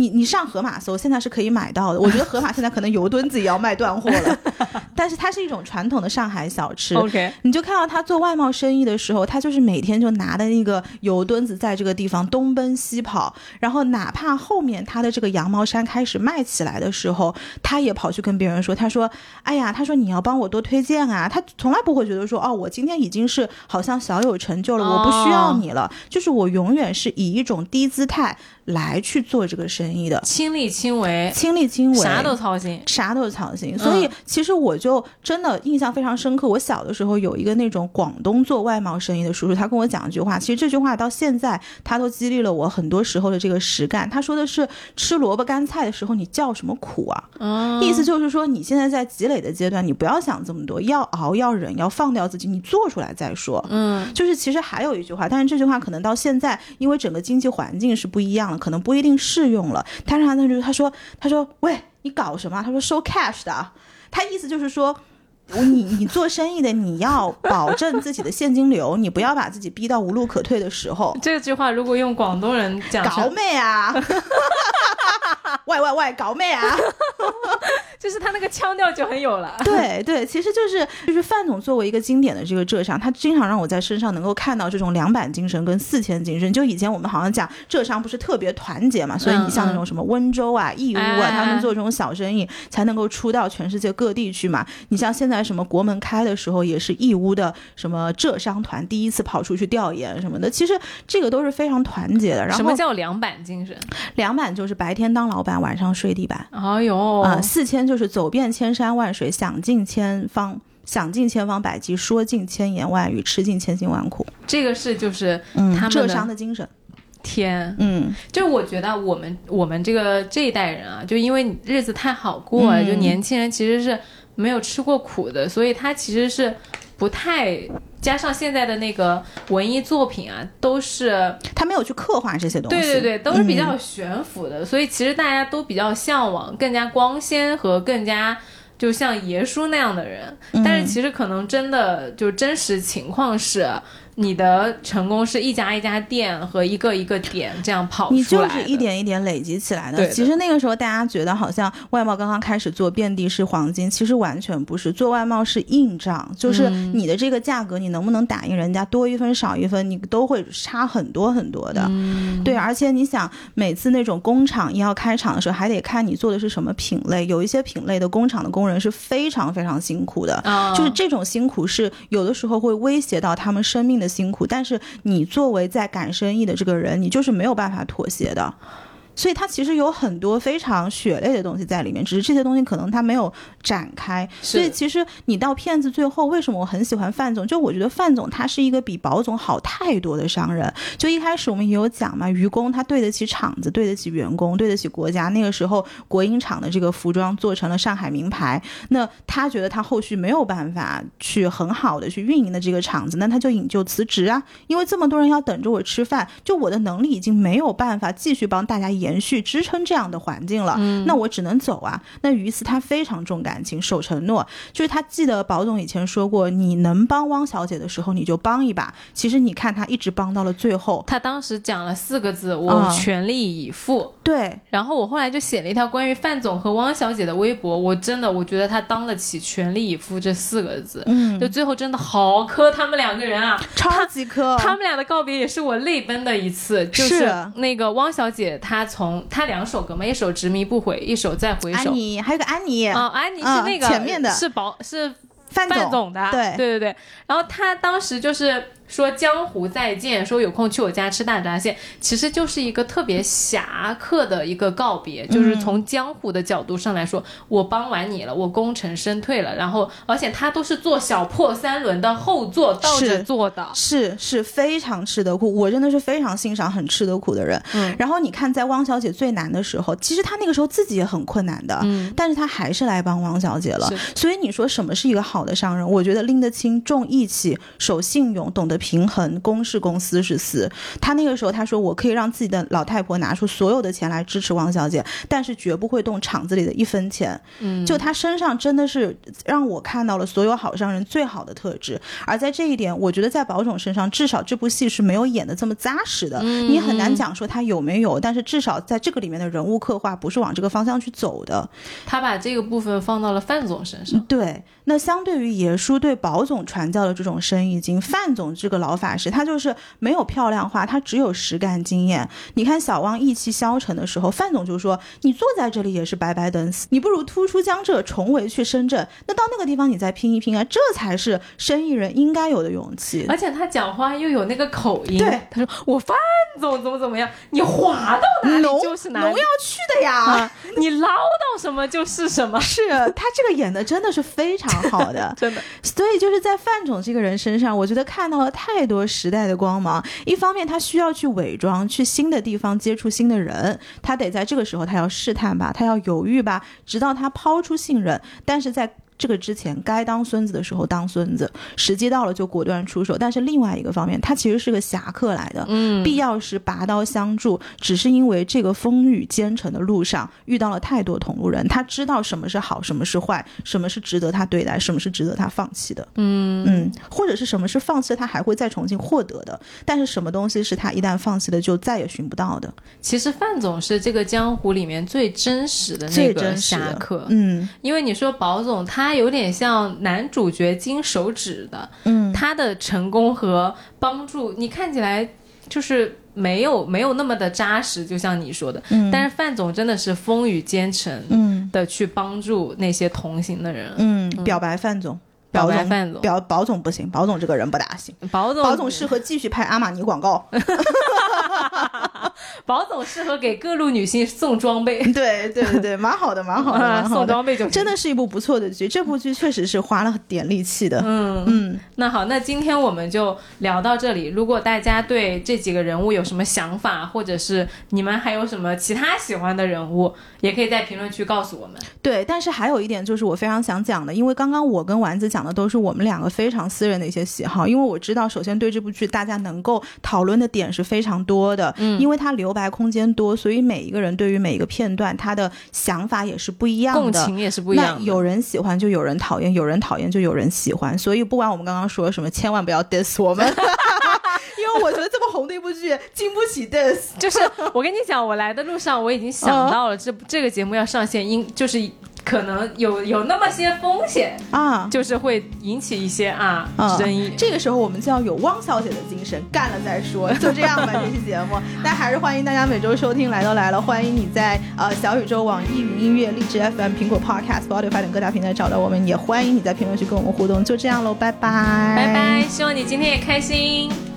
你你上盒马搜，现在是可以买到的。我觉得盒马现在可能油墩子也要卖断货了，<laughs> 但是它是一种传统的上海小吃。OK，你就看到他做外贸生意的时候，他就是每天就拿的那个油墩子在这个地方东奔西跑，然后哪怕后面他的这个羊毛衫开始卖起来的时候，他也跑去跟别人说，他说：“哎呀，他说你要帮我多推荐啊。”他从来不会觉得说：“哦，我今天已经是好像小有成就了，我不需要你了。”就是我永远是以一种低姿态。来去做这个生意的，亲力亲为，亲力亲为，啥都操心，啥都操心。所以其实我就真的印象非常深刻。我小的时候有一个那种广东做外贸生意的叔叔，他跟我讲一句话，其实这句话到现在他都激励了我很多时候的这个实干。他说的是吃萝卜干菜的时候你叫什么苦啊？意思就是说你现在在积累的阶段，你不要想这么多，要熬要忍，要放掉自己，你做出来再说。嗯，就是其实还有一句话，但是这句话可能到现在因为整个经济环境是不一样了。可能不一定适用了，但是他那就他说他说喂你搞什么？他说收 cash 的，他意思就是说，你你做生意的你要保证自己的现金流，你不要把自己逼到无路可退的时候。这句话如果用广东人讲，搞妹啊，<laughs> 喂喂喂，搞妹啊，<laughs> 就是他那个腔调就很有了。<laughs> 对对，其实就是就是范总作为一个经典的这个浙商，他经常让我在身上能够看到这种两板精神跟四千精神。就以前我们好像讲浙商不是特别团结嘛，所以你像那种什么温州啊、义乌啊，他们做这种小生意才能够出到全世界各地去嘛。你像现在什么国门开的时候，也是义乌的什么浙商团第一次跑出去调研什么的，其实这个都是非常团结的。然后什么叫两板精神？两板就是白天当老板，晚上睡地板。哎呦啊，四千就是走遍千山万水，想尽千方想尽千方百计，说尽千言万语，吃尽千辛万苦。这个是就是他们浙商的精神。天，嗯，就我觉得我们我们这个这一代人啊，就因为日子太好过了，就年轻人其实是没有吃过苦的，所以他其实是不太加上现在的那个文艺作品啊，都是他没有去刻画这些东西，对对对，都是比较悬浮的，所以其实大家都比较向往更加光鲜和更加就像爷叔那样的人，但是其实可能真的就真实情况是。你的成功是一家一家店和一个一个点这样跑出来你就是一点一点累积起来的。其实那个时候大家觉得好像外贸刚刚开始做遍地是黄金，其实完全不是。做外贸是硬仗，就是你的这个价格你能不能打赢人家，多一分少一分，你都会差很多很多的。对，而且你想每次那种工厂要开厂的时候，还得看你做的是什么品类。有一些品类的工厂的工人是非常非常辛苦的，就是这种辛苦是有的时候会威胁到他们生命的。辛苦，但是你作为在赶生意的这个人，你就是没有办法妥协的。所以它其实有很多非常血泪的东西在里面，只是这些东西可能它没有展开。所以其实你到片子最后，为什么我很喜欢范总？就我觉得范总他是一个比宝总好太多的商人。就一开始我们也有讲嘛，愚公他对得起厂子，对得起员工，对得起国家。那个时候国营厂的这个服装做成了上海名牌，那他觉得他后续没有办法去很好的去运营的这个厂子，那他就引咎辞职啊，因为这么多人要等着我吃饭，就我的能力已经没有办法继续帮大家演。延续支撑这样的环境了，那我只能走啊。那于此他非常重感情，守承诺，就是他记得宝总以前说过，你能帮汪小姐的时候你就帮一把。其实你看他一直帮到了最后，他当时讲了四个字：我全力以赴。对，然后我后来就写了一条关于范总和汪小姐的微博，我真的我觉得他当得起全力以赴这四个字。嗯，就最后真的好磕他们两个人啊，超级磕。他们俩的告别也是我泪奔的一次，就是那个汪小姐她。从他两首歌嘛，一首执迷不悔，一首再回首。安妮，还有个安妮哦，安妮是那个前面的，是宝是范总的，对对对对。然后他当时就是。说江湖再见，说有空去我家吃大闸蟹，其实就是一个特别侠客的一个告别，就是从江湖的角度上来说，我帮完你了，我功成身退了，然后而且他都是坐小破三轮的后座倒着坐的，是是非常吃得苦，我真的是非常欣赏很吃得苦的人。嗯，然后你看在汪小姐最难的时候，其实她那个时候自己也很困难的，嗯，但是她还是来帮汪小姐了。所以你说什么是一个好的商人？我觉得拎得清、重义气、守信用、懂得。平衡公是公私是私，他那个时候他说我可以让自己的老太婆拿出所有的钱来支持王小姐，但是绝不会动厂子里的一分钱。嗯，就他身上真的是让我看到了所有好商人最好的特质，而在这一点，我觉得在宝总身上，至少这部戏是没有演的这么扎实的。你很难讲说他有没有，但是至少在这个里面的人物刻画不是往这个方向去走的。他把这个部分放到了范总身上。对，那相对于爷叔对宝总传教的这种生意经，范总这。个老法师，他就是没有漂亮话，他只有实干经验。你看小汪意气消沉的时候，范总就说：“你坐在这里也是白白等死，你不如突出江浙，重回去深圳。那到那个地方你再拼一拼啊，这才是生意人应该有的勇气。”而且他讲话又有那个口音，对，他说：“我范总怎么怎么样，你滑到哪里就是哪里，农要去的呀，你捞到什么就是什么。”是他这个演的真的是非常好的，<laughs> 真的。所以就是在范总这个人身上，我觉得看到了。太多时代的光芒，一方面他需要去伪装，去新的地方接触新的人，他得在这个时候他要试探吧，他要犹豫吧，直到他抛出信任。但是在这个之前该当孙子的时候当孙子，时机到了就果断出手。但是另外一个方面，他其实是个侠客来的，嗯，必要时拔刀相助，只是因为这个风雨兼程的路上遇到了太多同路人，他知道什么是好，什么是坏，什么是值得他对待，什么是值得他放弃的。嗯嗯，或者是什么是放弃了他还会再重新获得的，但是什么东西是他一旦放弃了就再也寻不到的。其实范总是这个江湖里面最真实的那个侠客，嗯因为你说宝总他有点像男主角金手指的，嗯，他的成功和帮助，你看起来就是没有没有那么的扎实，就像你说的，嗯。但是范总真的是风雨兼程嗯。的去帮助那些同行的人。嗯，表白范总。表总白范总表宝总不行，宝总这个人不大行。宝总，宝总适合继续拍阿玛尼广告。<laughs> <laughs> 宝总适合给各路女性送装备，对对对对，蛮好的，蛮好的，<laughs> 蛮好送。装备就真的是一部不错的剧，这部剧确实是花了点力气的。嗯嗯，那好，那今天我们就聊到这里。如果大家对这几个人物有什么想法，或者是你们还有什么其他喜欢的人物，也可以在评论区告诉我们。对。但是还有一点就是我非常想讲的，因为刚刚我跟丸子讲的都是我们两个非常私人的一些喜好，因为我知道，首先对这部剧大家能够讨论的点是非常多的，嗯，因为它留白空间多，所以每一个人对于每一个片段他的想法也是不一样的，共情也是不一样的。那有人喜欢就有人讨厌，有人讨厌就有人喜欢，所以不管我们刚刚说什么，千万不要 diss 我们 <laughs> <laughs> 因为我觉得这么红的一部剧经不起 diss。就是我跟你讲，我来的路上我已经想到了这部这个节目要上线，应就是可能有有那么些风险，啊，就是会引起一些啊嗯争议。这个时候我们就要有汪小姐的精神，干了再说。就这样吧，<laughs> 这期节目，但还是欢迎大家每周收听。来都来了，欢迎你在呃小宇宙、网易云音乐、荔枝 FM、苹果 Podcast、Spotify 等各大平台找到我们，也欢迎你在评论区跟我们互动。就这样喽，拜拜，拜拜，希望你今天也开心。